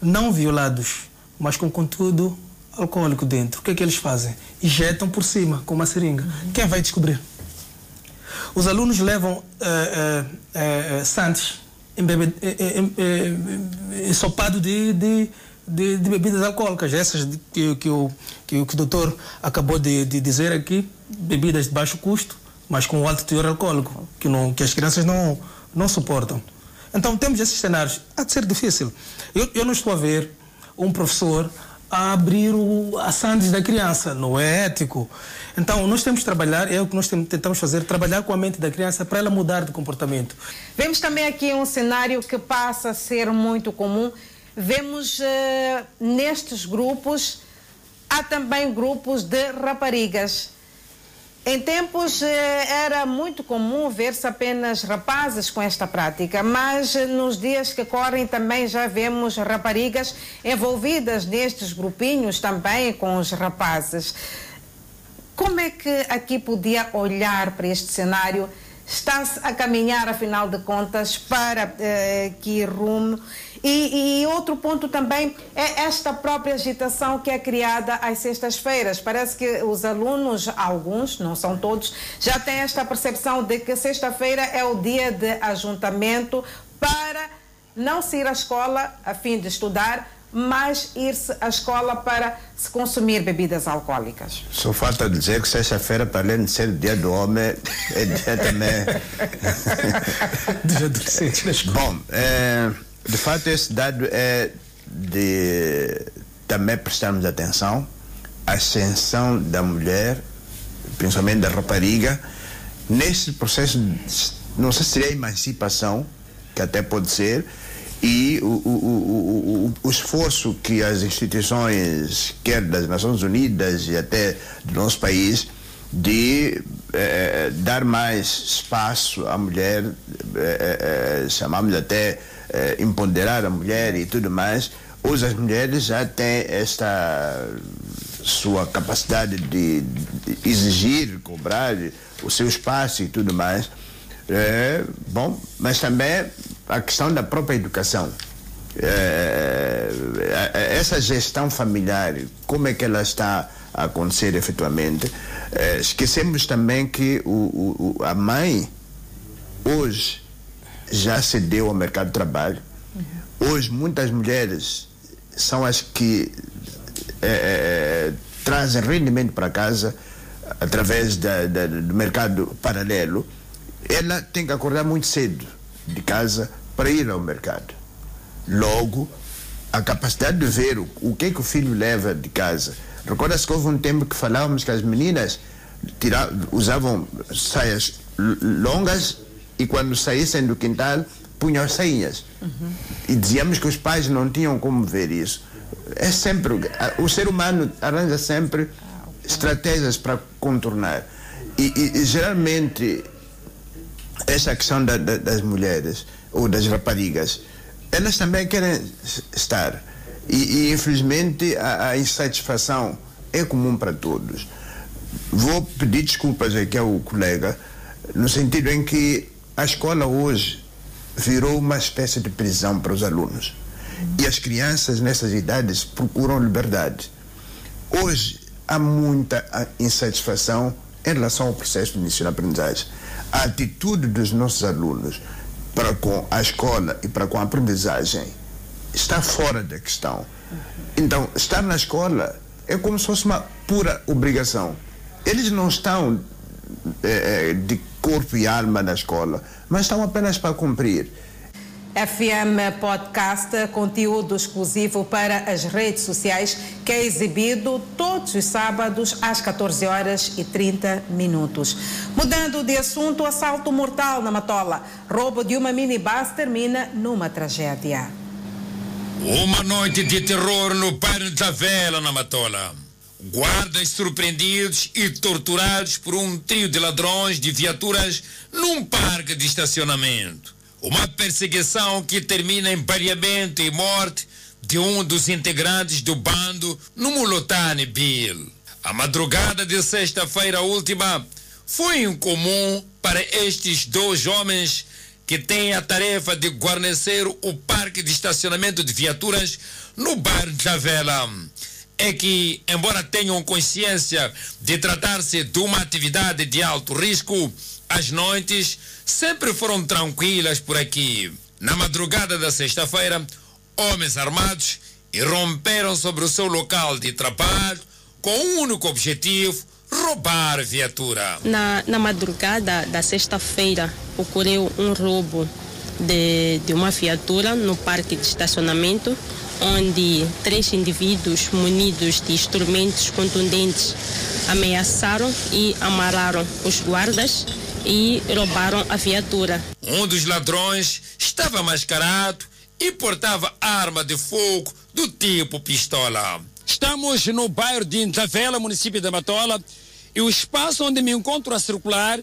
não violados, mas com conteúdo alcoólico dentro. O que é que eles fazem? Injetam por cima com uma seringa. Quem vai descobrir? Os alunos levam eh, eh, sandes eh, eh, eh, ensopado de, de, de, de bebidas alcoólicas, essas que, que, o, que, que o doutor acabou de, de dizer aqui, bebidas de baixo custo, mas com alto teor alcoólico, que, não, que as crianças não, não suportam. Então temos esses cenários. Há de ser difícil. Eu, eu não estou a ver um professor a abrir o, a sandes da criança. Não é ético. Então nós temos que trabalhar, é o que nós tentamos fazer, trabalhar com a mente da criança para ela mudar de comportamento. Vemos também aqui um cenário que passa a ser muito comum. Vemos eh, nestes grupos, há também grupos de raparigas. Em tempos eh, era muito comum ver-se apenas rapazes com esta prática, mas nos dias que correm também já vemos raparigas envolvidas nestes grupinhos também com os rapazes. Como é que aqui podia olhar para este cenário? Está-se a caminhar, afinal de contas, para eh, que rumo? E, e outro ponto também é esta própria agitação que é criada às sextas-feiras. Parece que os alunos, alguns, não são todos, já têm esta percepção de que sexta-feira é o dia de ajuntamento para não se ir à escola a fim de estudar, mas ir-se à escola para se consumir bebidas alcoólicas. Só falta dizer que sexta-feira, para além de ser dia do homem, é dia também. Dos adolescentes na escola. Bom, é, de fato, esse dado é de também prestarmos atenção à ascensão da mulher, principalmente da rapariga, nesse processo, não sei se seria emancipação, que até pode ser, e o, o, o, o, esforço que as instituições, quer das Nações Unidas e até do nosso país, de eh, dar mais espaço à mulher, eh, eh, chamamos até eh, empoderar a mulher e tudo mais. Hoje as mulheres já têm esta sua capacidade de, de exigir, cobrar o seu espaço e tudo mais. É, bom, mas também a questão da própria educação. É, essa gestão familiar, como é que ela está a acontecer efetivamente? É, esquecemos também que o- o- a mãe hoje já cedeu ao mercado de trabalho. Hoje muitas mulheres são as que é, é, trazem rendimento para casa através da- da- do mercado paralelo. Ela tem que acordar muito cedo de casa para ir ao mercado. Logo, a capacidade de ver o, o que é que o filho leva de casa. Recorda-se que houve um tempo que falávamos que as meninas tira, usavam saias longas e quando saíssem do quintal punham as sainhas. E dizíamos que os pais não tinham como ver isso. É sempre. O ser humano arranja sempre estratégias para contornar. E, e, e geralmente, essa questão da, da, das mulheres ou das raparigas, elas também querem estar. E, e infelizmente, a, a insatisfação é comum para todos. Vou pedir desculpas aqui ao colega, no sentido em que a escola hoje virou uma espécie de prisão para os alunos. E as crianças nessas idades procuram liberdade. Hoje há muita insatisfação em relação ao processo de ensino-aprendizagem. A atitude dos nossos alunos para com a escola e para com a aprendizagem está fora da questão. Então, estar na escola é como se fosse uma pura obrigação. Eles não estão é, de corpo e alma na escola, mas estão apenas para cumprir. FM Podcast, conteúdo exclusivo para as redes sociais, que é exibido todos os sábados às 14 horas e 30 minutos. Mudando de assunto, assalto mortal na Matola. Roubo de uma minibus termina numa tragédia. Uma noite de terror no bairro da Vela, na Matola. Guardas surpreendidos e torturados por um trio de ladrões de viaturas num parque de estacionamento. Uma perseguição que termina em baleamento e morte de um dos integrantes do bando no Mulotane Bill. A madrugada de sexta-feira última foi incomum para estes dois homens que têm a tarefa de guarnecer o parque de estacionamento de viaturas no bairro da Vela. É que, embora tenham consciência de tratar-se de uma atividade de alto risco, as noites sempre foram tranquilas por aqui. Na madrugada da sexta-feira, homens armados irromperam sobre o seu local de trabalho com um único objetivo: roubar viatura. Na, na madrugada da sexta-feira, ocorreu um roubo de, de uma viatura no parque de estacionamento, onde três indivíduos munidos de instrumentos contundentes ameaçaram e amarraram os guardas e roubaram a viatura. Um dos ladrões estava mascarado e portava arma de fogo do tipo pistola. Estamos no bairro de Intavela, município de Matola, e o espaço onde me encontro a circular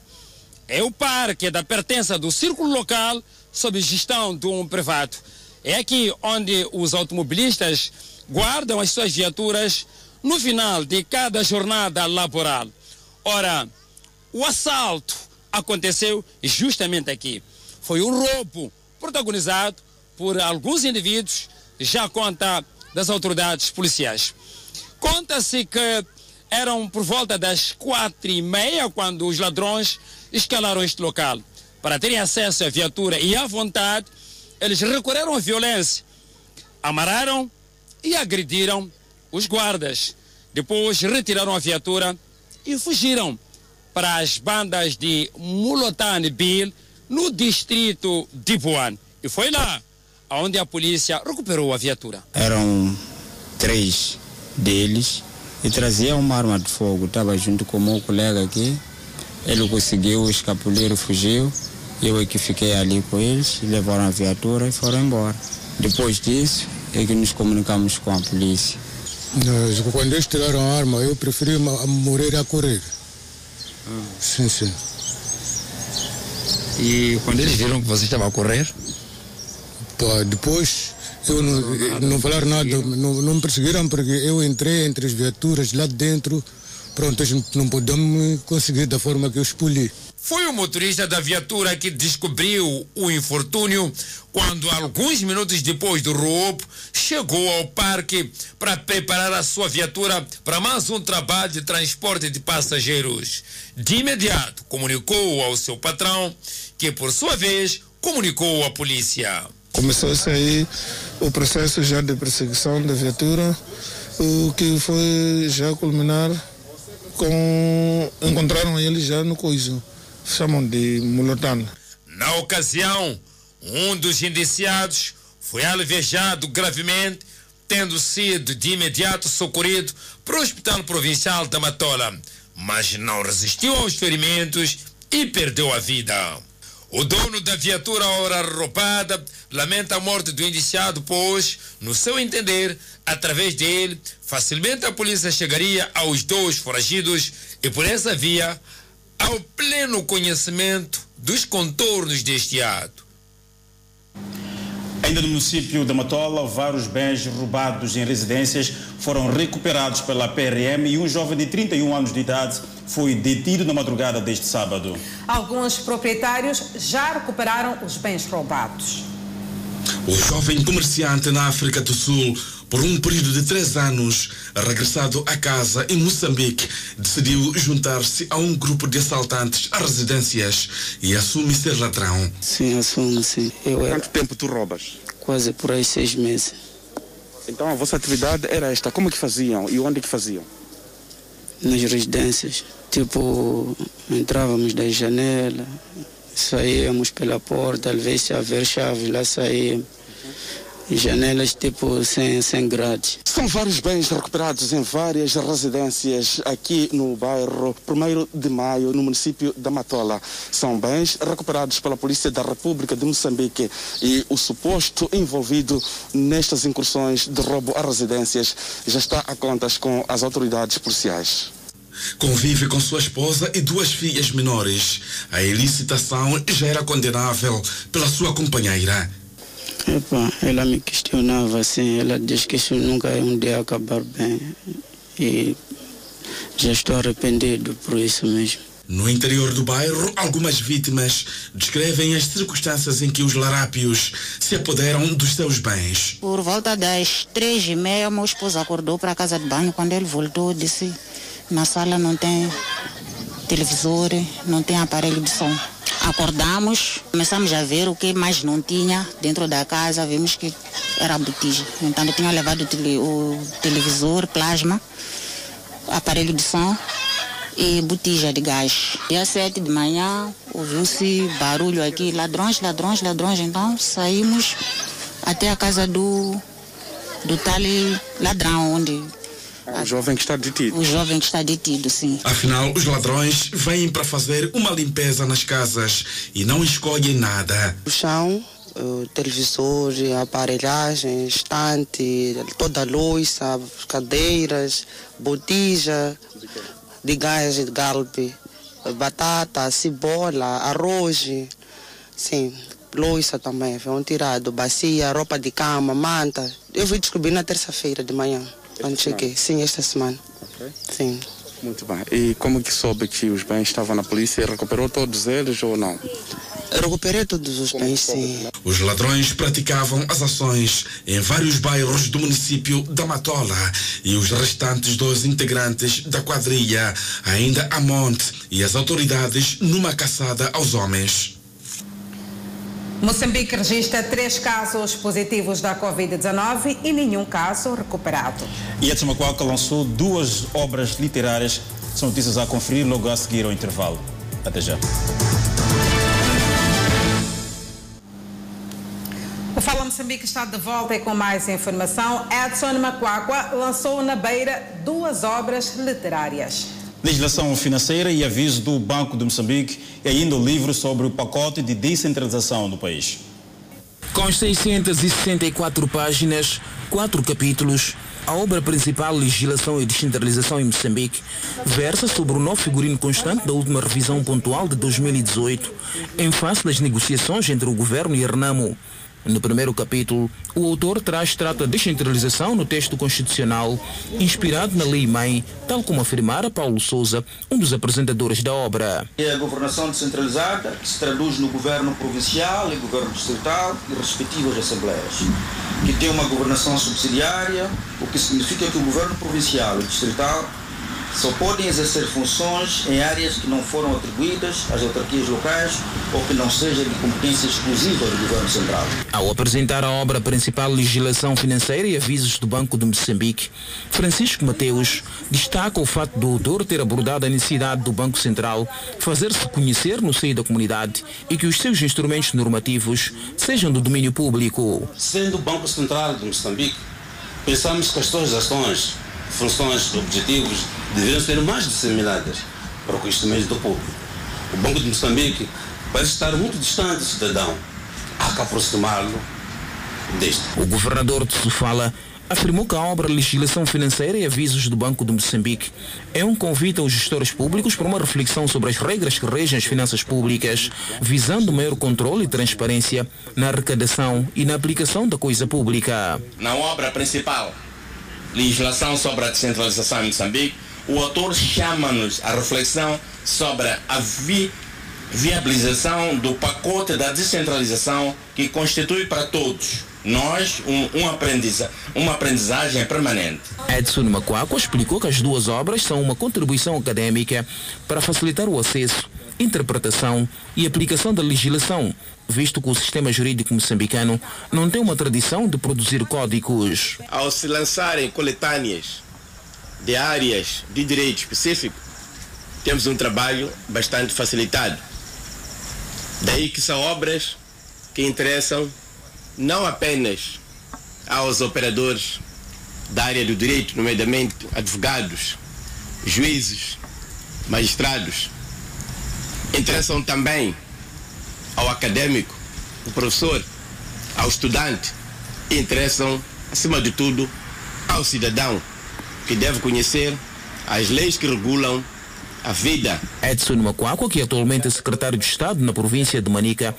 é o parque da pertença do círculo local sob gestão de um privado. É aqui onde os automobilistas guardam as suas viaturas no final de cada jornada laboral. Ora, o assalto aconteceu justamente aqui. Foi um roubo protagonizado por alguns indivíduos, já conta das autoridades policiais. Conta-se que eram por volta das quatro e meia quando os ladrões escalaram este local. Para terem acesso à viatura e à vontade, eles recorreram à violência, amarraram e agrediram os guardas. Depois retiraram a viatura e fugiram para as bandas de Mulotane Bill, no distrito de Buan. E foi lá onde a polícia recuperou a viatura. Eram três deles e traziam uma arma de fogo. Estava junto com o meu colega aqui. Ele conseguiu escapulir fugiu. Eu é que fiquei ali com eles, levaram a viatura e foram embora. Depois disso, é que nos comunicamos com a polícia. Quando eles tiraram a arma, eu preferi morrer a correr. Sim, sim. E quando eles viram que você estava a correr? Pá, depois eu não, não, não falaram nada, não, não me perseguiram porque eu entrei entre as viaturas lá dentro. Pronto, eles não podemos conseguir da forma que eu escolhi. Foi o motorista da viatura que descobriu o infortúnio quando, alguns minutos depois do roubo, chegou ao parque para preparar a sua viatura para mais um trabalho de transporte de passageiros. De imediato, comunicou ao seu patrão, que por sua vez comunicou à polícia. Começou-se aí o processo já de perseguição da viatura, o que foi já culminar com. encontraram ele já no coiso chamam de mulotano. Na ocasião, um dos indiciados foi alvejado gravemente, tendo sido de imediato socorrido para o Hospital Provincial da Matola, mas não resistiu aos ferimentos e perdeu a vida. O dono da viatura ora roubada lamenta a morte do indiciado, pois, no seu entender, Através dele, facilmente a polícia chegaria aos dois foragidos e por essa via ao pleno conhecimento dos contornos deste ato. Ainda no município de Matola, vários bens roubados em residências foram recuperados pela PRM e um jovem de 31 anos de idade foi detido na madrugada deste sábado. Alguns proprietários já recuperaram os bens roubados. O jovem comerciante na África do Sul, por um período de três anos, regressado a casa em Moçambique, decidiu juntar-se a um grupo de assaltantes a residências e assume ser ladrão. Sim, assumo, sim. Eu Quanto tempo tu roubas? Quase por aí seis meses. Então a vossa atividade era esta. Como que faziam e onde que faziam? Nas residências. Tipo, entrávamos da janela, saíamos pela porta, às vezes se haver chave, lá saíamos. Janelas tipo sem, sem grades. São vários bens recuperados em várias residências aqui no bairro 1 de Maio, no município da Matola. São bens recuperados pela Polícia da República de Moçambique e o suposto envolvido nestas incursões de roubo a residências já está a contas com as autoridades policiais. Convive com sua esposa e duas filhas menores. A ilicitação já era condenável pela sua companheira. Epa, ela me questionava assim, ela diz que isso nunca é um dia acabar bem. E já estou arrependido por isso mesmo. No interior do bairro, algumas vítimas descrevem as circunstâncias em que os larápios se apoderam dos seus bens. Por volta das três e meia, meu esposo acordou para a casa de banho. Quando ele voltou, disse: na sala não tem televisor, não tem aparelho de som. Acordamos, começamos a ver o que mais não tinha dentro da casa, vimos que era botija. Então tinha levado o televisor, plasma, aparelho de som e botija de gás. Dia 7 de manhã ouviu-se barulho aqui, ladrões, ladrões, ladrões. Então saímos até a casa do, do tal ladrão, onde o jovem que está detido. O jovem que está detido, sim. Afinal, os ladrões vêm para fazer uma limpeza nas casas e não escolhem nada. O chão, o televisor, aparelhagem, estante, toda a louça, cadeiras, botija de gás de galpe, batata, cebola, arroz, sim, louça também, foram tirado, bacia, roupa de cama, manta. Eu fui descobrir na terça-feira de manhã. Quando cheguei, sim, esta semana. Ok. Sim. Muito bem. E como que soube que os bens estavam na polícia e recuperou todos eles ou não? Recuperei todos os bens, sim. Os ladrões praticavam as ações em vários bairros do município da Matola e os restantes dois integrantes da quadrilha ainda a monte e as autoridades numa caçada aos homens. Moçambique registra três casos positivos da Covid-19 e nenhum caso recuperado. E Edson Macuaca lançou duas obras literárias. São notícias a conferir logo a seguir ao intervalo. Até já. O Fala Moçambique está de volta e com mais informação. Edson Macuacua lançou na Beira duas obras literárias. Legislação financeira e aviso do Banco de Moçambique e ainda o livro sobre o pacote de descentralização do país. Com 664 páginas, quatro capítulos, a obra principal Legislação e Descentralização em Moçambique versa sobre o novo figurino constante da última revisão pontual de 2018, em face das negociações entre o governo e Renamo. No primeiro capítulo, o autor traz trata descentralização no texto constitucional, inspirado na Lei-Mãe, tal como afirmara Paulo Souza, um dos apresentadores da obra. É a governação descentralizada, que se traduz no governo provincial e governo distrital e respectivas assembleias, que tem uma governação subsidiária, o que significa que o governo provincial e distrital só podem exercer funções em áreas que não foram atribuídas às autarquias locais ou que não seja de competência exclusiva do Governo Central. Ao apresentar a obra principal Legislação Financeira e Avisos do Banco de Moçambique, Francisco Mateus destaca o fato do autor ter abordado a necessidade do Banco Central fazer-se conhecer no seio da comunidade e que os seus instrumentos normativos sejam do domínio público. Sendo o Banco Central de Moçambique, pensamos que as suas ações funções, objetivos deveriam ser mais disseminadas para o conhecimento do público. O Banco de Moçambique parece estar muito distante do cidadão. Há que aproximá-lo deste. O governador de Sofala afirmou que a obra Legislação Financeira e Avisos do Banco de Moçambique é um convite aos gestores públicos para uma reflexão sobre as regras que regem as finanças públicas, visando maior controle e transparência na arrecadação e na aplicação da coisa pública. Na obra principal, Legislação sobre a Descentralização em Moçambique, o autor chama-nos à reflexão sobre a vi viabilização do pacote da descentralização que constitui para todos nós um, um aprendiza, uma aprendizagem permanente. Edson Macuaco explicou que as duas obras são uma contribuição acadêmica para facilitar o acesso, interpretação e aplicação da legislação, visto que o sistema jurídico moçambicano não tem uma tradição de produzir códigos. Ao se lançarem coletâneas de áreas de direito específico, temos um trabalho bastante facilitado Daí que são obras que interessam não apenas aos operadores da área do direito, nomeadamente advogados, juízes, magistrados, interessam também ao acadêmico, ao professor, ao estudante, e interessam, acima de tudo, ao cidadão, que deve conhecer as leis que regulam a vida. Edson Macuaco, que atualmente é secretário de Estado na província de Manica,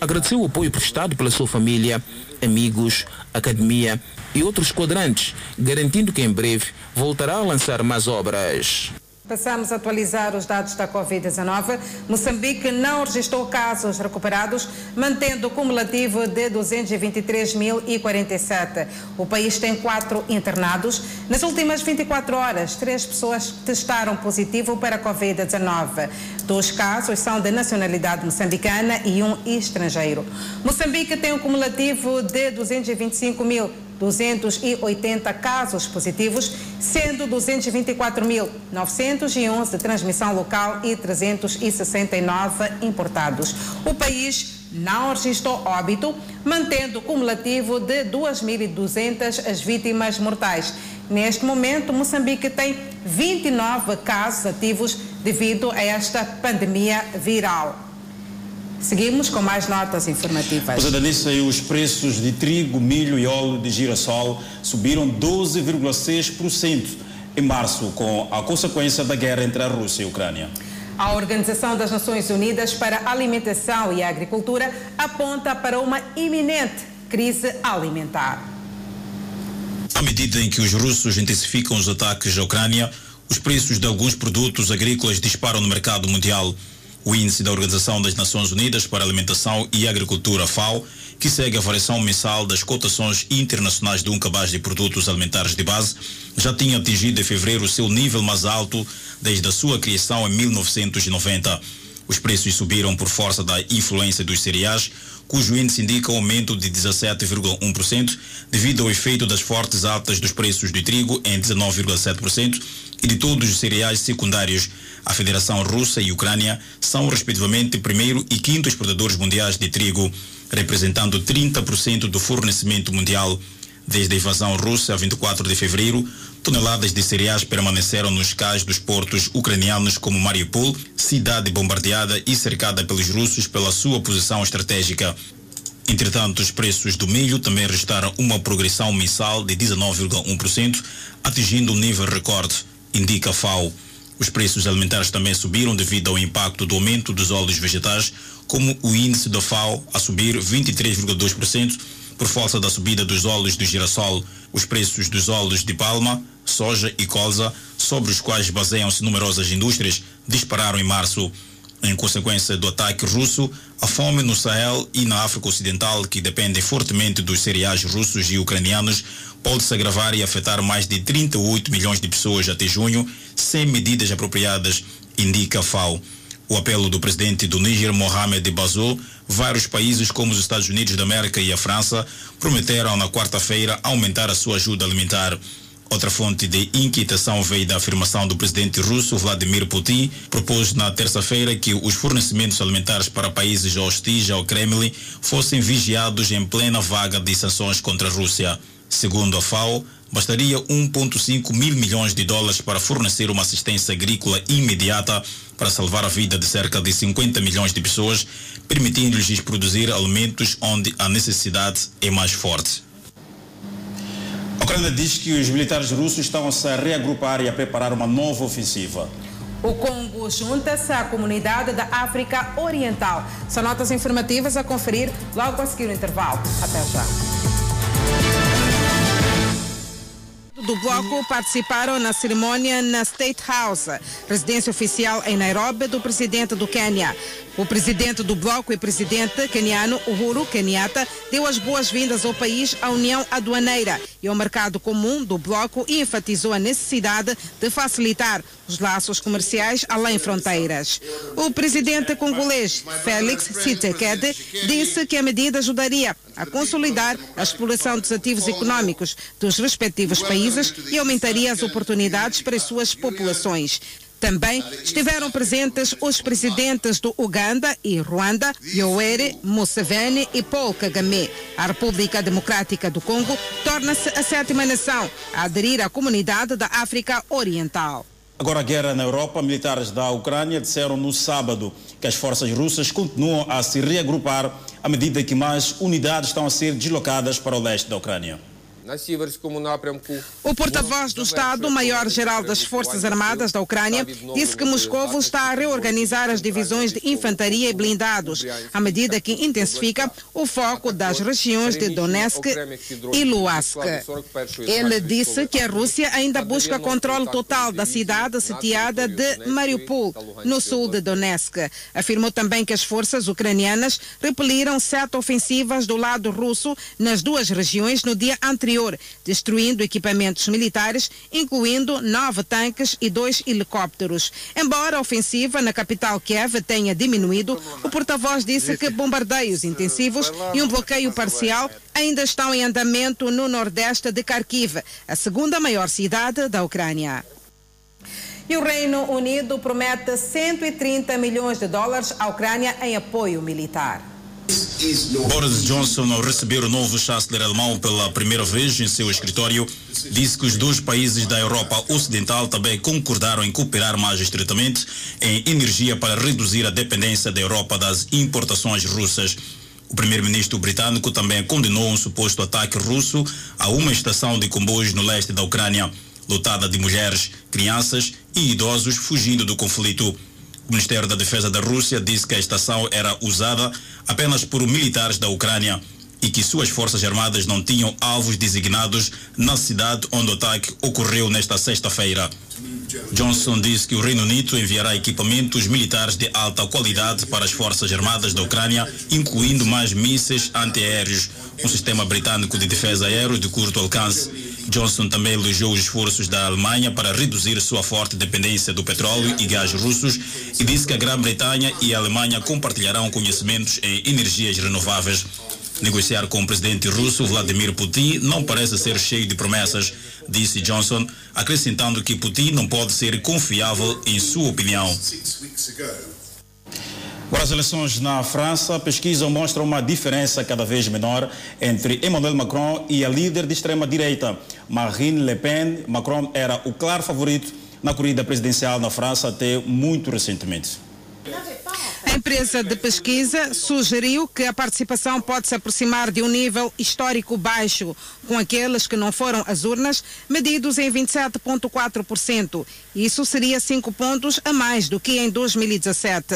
agradeceu o apoio prestado pela sua família, amigos, academia e outros quadrantes, garantindo que em breve voltará a lançar mais obras. Passamos a atualizar os dados da Covid-19. Moçambique não registrou casos recuperados, mantendo o cumulativo de 223.047. O país tem quatro internados. Nas últimas 24 horas, três pessoas testaram positivo para a Covid-19. Dois casos são de nacionalidade moçambicana e um estrangeiro. Moçambique tem um cumulativo de 225 mil 280 casos positivos, sendo 224.911 de transmissão local e 369 importados. O país não registrou óbito, mantendo o cumulativo de 2.200 as vítimas mortais. Neste momento, Moçambique tem 29 casos ativos devido a esta pandemia viral. Seguimos com mais notas informativas. Pois é, aí, os preços de trigo, milho e óleo de girassol subiram 12,6% em março, com a consequência da guerra entre a Rússia e a Ucrânia. A Organização das Nações Unidas para a Alimentação e a Agricultura aponta para uma iminente crise alimentar. À medida em que os russos intensificam os ataques à Ucrânia, os preços de alguns produtos agrícolas disparam no mercado mundial. O índice da Organização das Nações Unidas para Alimentação e Agricultura, FAO, que segue a variação mensal das cotações internacionais de um cabaz de produtos alimentares de base, já tinha atingido em fevereiro o seu nível mais alto desde a sua criação em 1990. Os preços subiram por força da influência dos cereais, cujo índice indica um aumento de 17,1%, devido ao efeito das fortes altas dos preços do trigo em 19,7% e de todos os cereais secundários. A Federação Russa e Ucrânia são, respectivamente, primeiro e quinto exportadores mundiais de trigo, representando 30% do fornecimento mundial. Desde a invasão russa, a 24 de fevereiro, toneladas de cereais permaneceram nos cais dos portos ucranianos como Mariupol, cidade bombardeada e cercada pelos russos pela sua posição estratégica. Entretanto, os preços do milho também registraram uma progressão mensal de 19,1%, atingindo um nível recorde, indica a FAO. Os preços alimentares também subiram devido ao impacto do aumento dos óleos vegetais, como o índice da FAO a subir 23,2% por força da subida dos óleos do girassol. Os preços dos óleos de palma, soja e colza, sobre os quais baseiam-se numerosas indústrias, dispararam em março. Em consequência do ataque russo, a fome no Sahel e na África Ocidental, que dependem fortemente dos cereais russos e ucranianos, pode se agravar e afetar mais de 38 milhões de pessoas até junho, sem medidas apropriadas, indica a FAO. O apelo do presidente do Níger, Mohamed Bazoum, vários países como os Estados Unidos da América e a França prometeram na quarta-feira aumentar a sua ajuda alimentar. Outra fonte de inquietação veio da afirmação do presidente russo Vladimir Putin, propôs na terça-feira que os fornecimentos alimentares para países hostis ao Kremlin fossem vigiados em plena vaga de sanções contra a Rússia. Segundo a FAO, bastaria 1,5 mil milhões de dólares para fornecer uma assistência agrícola imediata para salvar a vida de cerca de 50 milhões de pessoas, permitindo-lhes produzir alimentos onde a necessidade é mais forte. A Ucrânia diz que os militares russos estão a se reagrupar e a preparar uma nova ofensiva. O Congo junta-se à comunidade da África Oriental. São notas informativas a conferir logo a seguir o intervalo. Até já. Do bloco participaram na cerimônia na State House, residência oficial em Nairobi do presidente do Quênia. O presidente do bloco e presidente keniano Uhuru Kenyatta deu as boas-vindas ao país à União Aduaneira e ao mercado comum do bloco e enfatizou a necessidade de facilitar os laços comerciais além fronteiras. O presidente congolês Félix Tshisekedi disse que a medida ajudaria a consolidar a exploração dos ativos econômicos dos respectivos países e aumentaria as oportunidades para as suas populações. Também estiveram presentes os presidentes do Uganda e Ruanda, Yoweri Museveni e Paul Kagame. A República Democrática do Congo torna-se a sétima nação a aderir à comunidade da África Oriental. Agora a guerra na Europa, militares da Ucrânia disseram no sábado que as forças russas continuam a se reagrupar à medida que mais unidades estão a ser deslocadas para o leste da Ucrânia. O porta-voz do Estado-Maior-Geral das Forças Armadas da Ucrânia disse que Moscou está a reorganizar as divisões de infantaria e blindados, à medida que intensifica o foco das regiões de Donetsk e Luhansk. Ele disse que a Rússia ainda busca controle total da cidade sitiada de Mariupol, no sul de Donetsk. Afirmou também que as forças ucranianas repeliram sete ofensivas do lado russo nas duas regiões no dia anterior destruindo equipamentos militares, incluindo nove tanques e dois helicópteros. Embora a ofensiva na capital Kiev tenha diminuído, o porta-voz disse que bombardeios intensivos e um bloqueio parcial ainda estão em andamento no nordeste de Kharkiv, a segunda maior cidade da Ucrânia. E o Reino Unido promete 130 milhões de dólares à Ucrânia em apoio militar. Boris Johnson, ao receber o novo chanceler alemão pela primeira vez em seu escritório, disse que os dois países da Europa Ocidental também concordaram em cooperar mais estreitamente em energia para reduzir a dependência da Europa das importações russas. O primeiro-ministro britânico também condenou um suposto ataque russo a uma estação de comboios no leste da Ucrânia, lotada de mulheres, crianças e idosos fugindo do conflito. O Ministério da Defesa da Rússia disse que a estação era usada apenas por militares da Ucrânia e que suas forças armadas não tinham alvos designados na cidade onde o ataque ocorreu nesta sexta-feira. Johnson disse que o Reino Unido enviará equipamentos militares de alta qualidade para as forças armadas da Ucrânia, incluindo mais mísseis antiaéreos, um sistema britânico de defesa aéreo de curto alcance. Johnson também elogiou os esforços da Alemanha para reduzir sua forte dependência do petróleo e gás russos e disse que a Grã-Bretanha e a Alemanha compartilharão conhecimentos em energias renováveis. Negociar com o presidente russo Vladimir Putin não parece ser cheio de promessas, disse Johnson, acrescentando que Putin não pode ser confiável em sua opinião. Para as eleições na França, a pesquisa mostra uma diferença cada vez menor entre Emmanuel Macron e a líder de extrema-direita, Marine Le Pen. Macron era o claro favorito na corrida presidencial na França até muito recentemente. Empresa de pesquisa sugeriu que a participação pode se aproximar de um nível histórico baixo, com aqueles que não foram às urnas, medidos em 27,4%. Isso seria 5 pontos a mais do que em 2017.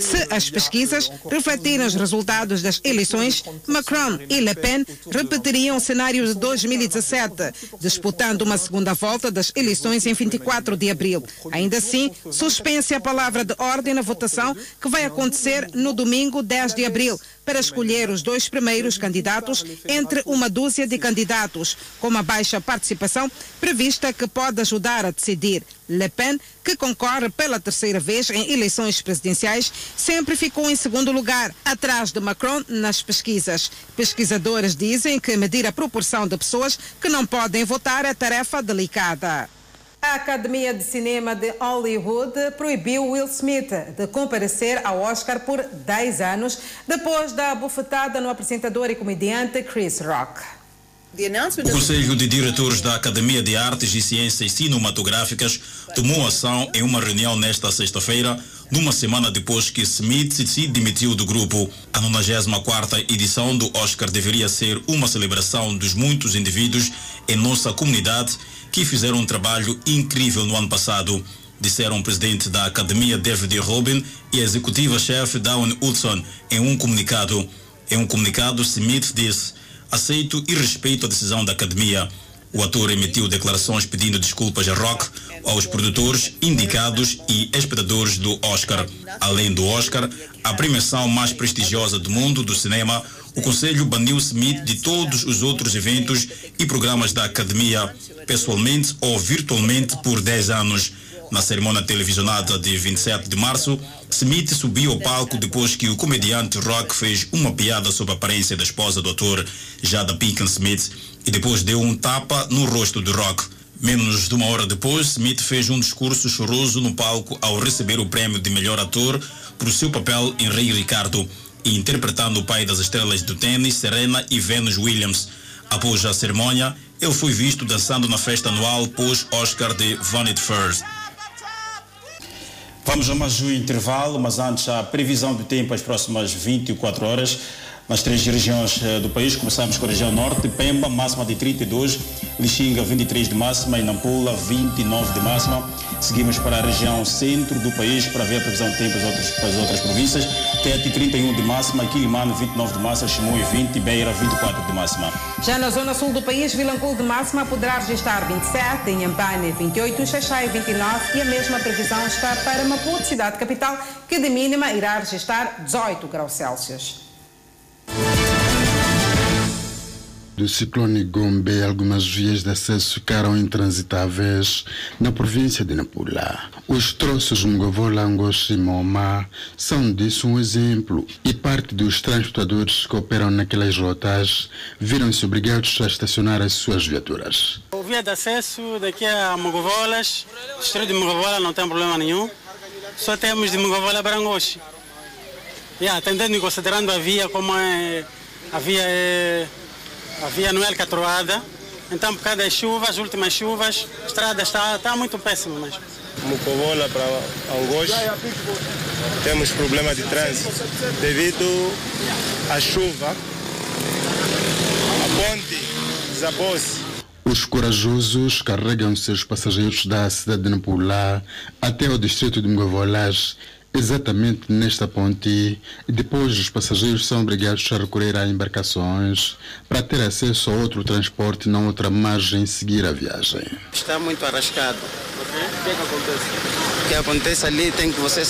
Se as pesquisas refletirem os resultados das eleições, Macron e Le Pen repetiriam o cenário de 2017, disputando uma segunda volta das eleições em 24 de abril. Ainda assim, suspense a palavra de ordem na votação que vai acontecer no domingo 10 de abril para escolher os dois primeiros candidatos entre uma dúzia de candidatos, com uma baixa participação prevista que pode ajudar a decidir. Le Pen, que concorre pela terceira vez em eleições presidenciais, sempre ficou em segundo lugar, atrás de Macron nas pesquisas. Pesquisadores dizem que medir a proporção de pessoas que não podem votar é tarefa delicada. A Academia de Cinema de Hollywood proibiu Will Smith de comparecer ao Oscar por 10 anos depois da bufetada no apresentador e comediante Chris Rock. O Conselho de Diretores da Academia de Artes e Ciências Cinematográficas tomou ação em uma reunião nesta sexta-feira, numa semana depois que Smith se demitiu do grupo. A 94ª edição do Oscar deveria ser uma celebração dos muitos indivíduos em nossa comunidade que fizeram um trabalho incrível no ano passado, disseram o presidente da Academia David Robin e a executiva-chefe Dawn Hudson em um comunicado. Em um comunicado, Smith disse aceito e respeito a decisão da academia. O ator emitiu declarações pedindo desculpas a Rock, aos produtores, indicados e espectadores do Oscar. Além do Oscar, a premiação mais prestigiosa do mundo do cinema, o Conselho baniu Smith de todos os outros eventos e programas da academia, pessoalmente ou virtualmente, por 10 anos. Na cerimônia televisionada de 27 de março, Smith subiu ao palco depois que o comediante Rock fez uma piada sobre a aparência da esposa do ator, Jada Pinkett Smith, e depois deu um tapa no rosto de Rock. Menos de uma hora depois, Smith fez um discurso choroso no palco ao receber o prêmio de melhor ator por seu papel em Rei Ricardo interpretando o pai das estrelas do tênis, Serena e Venus Williams. Após a cerimônia, ele foi visto dançando na festa anual pós-Oscar de Vanity Fair. Vamos a mais um intervalo, mas antes a previsão do tempo as próximas 24 horas nas três regiões do país. Começamos com a região norte, Pemba, máxima de 32, Lixinga, 23 de máxima e Nampula, 29 de máxima. Seguimos para a região centro do país para ver a previsão do tempo para as outras, províncias. Tete, 31 de máxima, Quilimano, 29 de máxima, Chimoio, 20, Beira, 24 de máxima. Já na zona sul do país, Vilanculo de máxima poderá registrar 27, Inhambane 28, Xaxai 29 e a mesma previsão está para Maputo, cidade capital, que de mínima irá registrar 18 graus Celsius. Do ciclone Gombe, algumas vias de acesso ficaram intransitáveis na província de Nampula. Os troços Mgovola, Angoche e Moma são disso um exemplo e parte dos transportadores que operam naquelas rotas viram-se obrigados a estacionar as suas viaturas. O via de acesso daqui a Mogovolas, distrito de Mogovola não tem problema nenhum, só temos de Mogovola para Angoche. Yeah, tentando e considerando a via como é, a via é a via não é alcatroada, então por causa das chuvas, as últimas chuvas, a estrada está, está muito péssima mesmo. Mucovola para Angoche, temos problema de trânsito devido à chuva. A ponte desabou-se. Os corajosos carregam seus passageiros da cidade de Nampula até o distrito de Mgovolas exatamente nesta ponte depois os passageiros são obrigados a recorrer a embarcações para ter acesso a outro transporte na outra margem seguir a viagem. Está muito arrascado. O que, é que acontece? O que acontece ali tem que você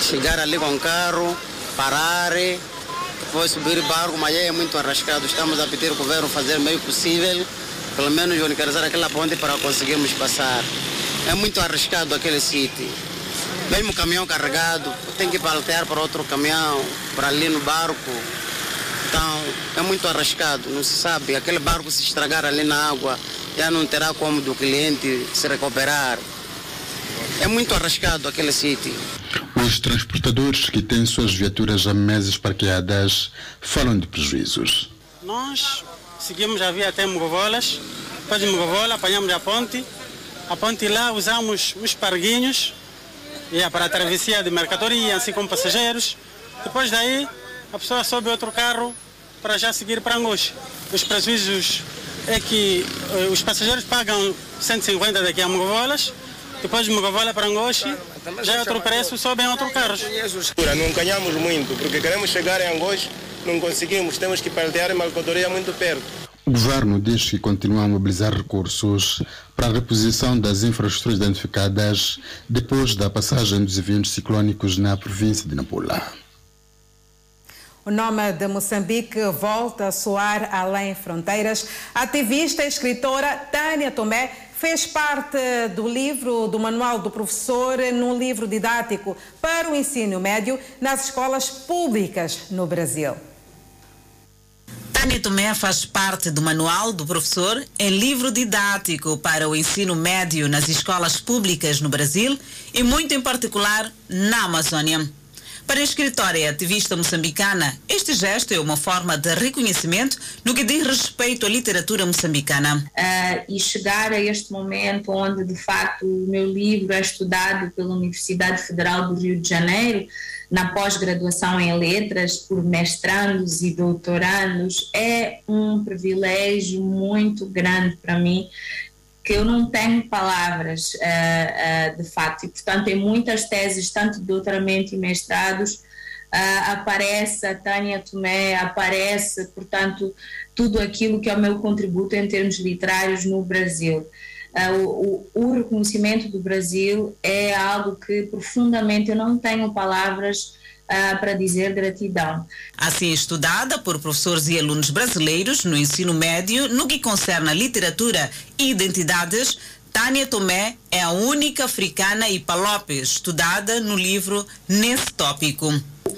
chegar ali com o carro, parar, depois subir barco, mas é muito arrascado. Estamos a pedir ao governo fazer o meio possível, pelo menos organizar aquela ponte para conseguirmos passar. É muito arriscado aquele sítio. Mesmo o caminhão carregado, tem que paltear para outro caminhão, para ali no barco. Então, é muito arriscado, não se sabe. Aquele barco se estragar ali na água, já não terá como do cliente se recuperar. É muito arriscado aquele sítio. Os transportadores que têm suas viaturas há meses parqueadas falam de prejuízos. Nós seguimos a via até Mogovolas, depois de Mogovola apanhamos a ponte. A ponte lá usamos os parguinhos yeah, para a travessia de mercadoria, assim como passageiros. Depois daí, a pessoa sobe outro carro para já seguir para Angoche. Os prejuízos é que eh, os passageiros pagam 150 daqui a Mogovolas, depois de Mogovola para Angoche, já é outro preço, sobem outro carro. Não ganhamos muito, porque queremos chegar em Angoche, não conseguimos, temos que em mercadoria muito perto. O governo diz que continua a mobilizar recursos para a reposição das infraestruturas identificadas depois da passagem dos eventos ciclónicos na província de Nampula. O nome de Moçambique volta a soar além fronteiras. A ativista e escritora Tânia Tomé fez parte do livro do Manual do Professor num livro didático para o ensino médio nas escolas públicas no Brasil. Tânia Tomé faz parte do Manual do Professor em livro didático para o ensino médio nas escolas públicas no Brasil e muito em particular na Amazônia. Para a escritora e ativista moçambicana, este gesto é uma forma de reconhecimento no que diz respeito à literatura moçambicana. Uh, e chegar a este momento onde, de facto, o meu livro é estudado pela Universidade Federal do Rio de Janeiro, na pós-graduação em letras por mestrandos e doutorandos é um privilégio muito grande para mim que eu não tenho palavras uh, uh, de facto. E portanto em muitas teses tanto de doutoramento e mestrados uh, aparece a Tânia Tomé aparece portanto tudo aquilo que é o meu contributo em termos literários no Brasil Uh, o, o, reconhecimento do Brasil é algo que profundamente eu não tenho palavras uh, para dizer gratidão. Assim estudada por professores e alunos brasileiros no ensino médio no que concerne a literatura e identidades, Tânia Tomé é a única africana e Lopes estudada no livro nesse tópico.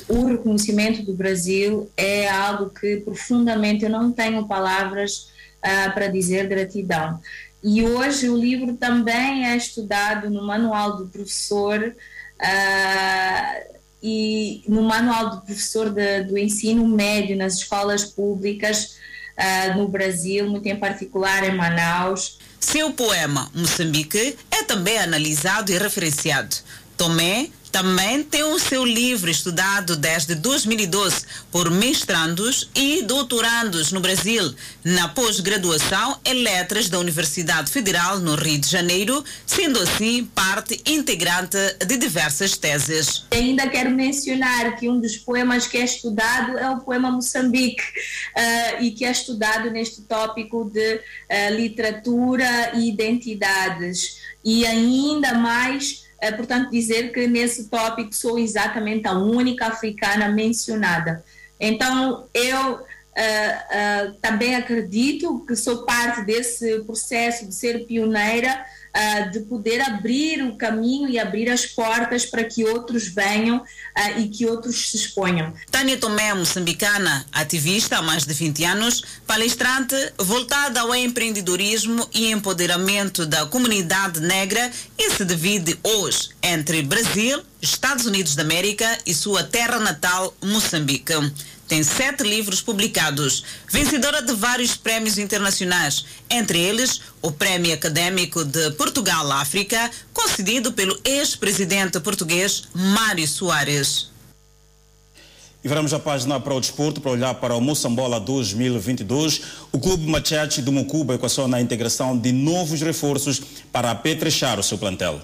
O reconhecimento do Brasil é algo que profundamente eu não tenho palavras uh, para dizer gratidão. E hoje o livro também é estudado no manual do professor uh, e no manual do professor de, do ensino médio nas escolas públicas uh, no Brasil, muito em particular em Manaus. Seu poema Moçambique é também analisado e referenciado. Tomé também tem o seu livro estudado desde 2012 por mestrandos e doutorandos no Brasil, na pós-graduação em letras da Universidade Federal no Rio de Janeiro, sendo assim parte integrante de diversas teses. Ainda quero mencionar que um dos poemas que é estudado é o poema Moçambique uh, e que é estudado neste tópico de uh, literatura e identidades. E ainda mais é, portanto, dizer que nesse tópico sou exatamente a única africana mencionada. Então, eu Uh, uh, também acredito que sou parte desse processo de ser pioneira uh, de poder abrir o caminho e abrir as portas para que outros venham uh, e que outros se exponham. Tânia Tomé, moçambicana, ativista há mais de 20 anos, palestrante voltada ao empreendedorismo e empoderamento da comunidade negra e se divide hoje entre Brasil, Estados Unidos da América e sua terra natal, Moçambique tem sete livros publicados, vencedora de vários prémios internacionais, entre eles o Prémio Acadêmico de Portugal-África, concedido pelo ex-presidente português Mário Soares. E viramos a página para o desporto para olhar para o Moçambola 2022. O clube Machete do Mucuba equaciona a integração de novos reforços para apetrechar o seu plantel.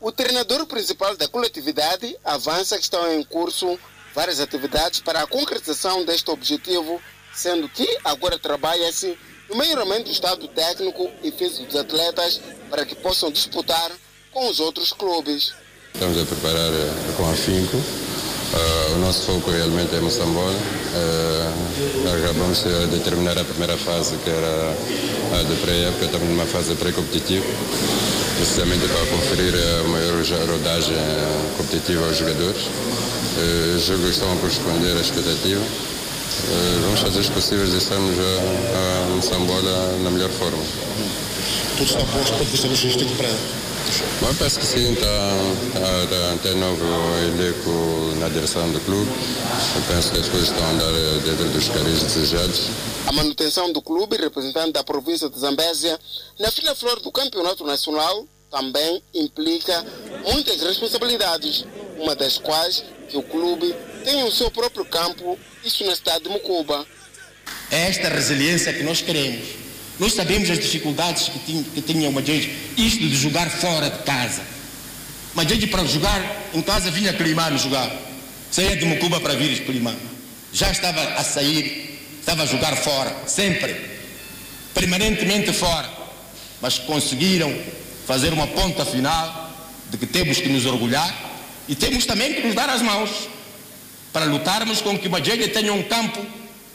O treinador principal da coletividade avança que estão em curso várias atividades para a concretização deste objetivo, sendo que agora trabalha-se no melhoramento do estado técnico e físico dos atletas para que possam disputar com os outros clubes. Estamos a preparar eh, com afinco. Uh, o nosso foco realmente é Moçambola. Uh, acabamos de terminar a primeira fase, que era a de pré-época, estamos numa fase pré-competitiva, precisamente para conferir a maior rodagem competitiva aos jogadores. Uh, os jogos estão a corresponder à expectativa. Uh, vamos fazer os possíveis de estarmos a, a Moçambola na melhor forma. Tudo está posto para o justo para Bom, penso que sim, está, está, está, tem novo elenco na direção do clube. Eu penso que as coisas estão a andar dentro dos carinhos desejados. A manutenção do clube, representante da província de Zambésia, na fila flor do campeonato nacional, também implica muitas responsabilidades, uma das quais o clube tem o seu próprio campo, isso na cidade de Mucuba. É esta resiliência que nós queremos nós sabemos as dificuldades que tinha, que tinha o isto de jogar fora de casa. Majeide para jogar em casa vinha Climano jogar. Saía de Mucuba para vir Climano. Já estava a sair, estava a jogar fora, sempre. Permanentemente fora. Mas conseguiram fazer uma ponta final de que temos que nos orgulhar e temos também que nos dar as mãos para lutarmos com que Majeide tenha um campo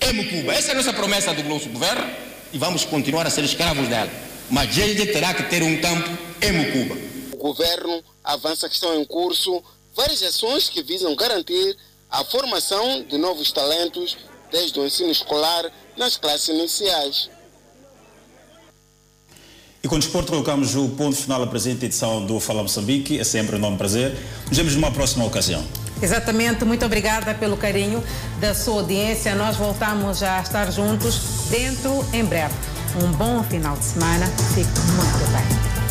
em Mucuba. Essa é a nossa promessa do nosso governo e vamos continuar a ser escravos dela. Mas ele terá que ter um campo em Mucuba. O governo avança que estão em curso várias ações que visam garantir a formação de novos talentos desde o ensino escolar nas classes iniciais. E com o desporto colocamos o ponto final à presente edição do Fala Moçambique. É sempre um enorme prazer. Nos vemos numa próxima ocasião. Exatamente, muito obrigada pelo carinho da sua audiência. Nós voltamos a estar juntos dentro em breve. Um bom final de semana. Fique muito bem.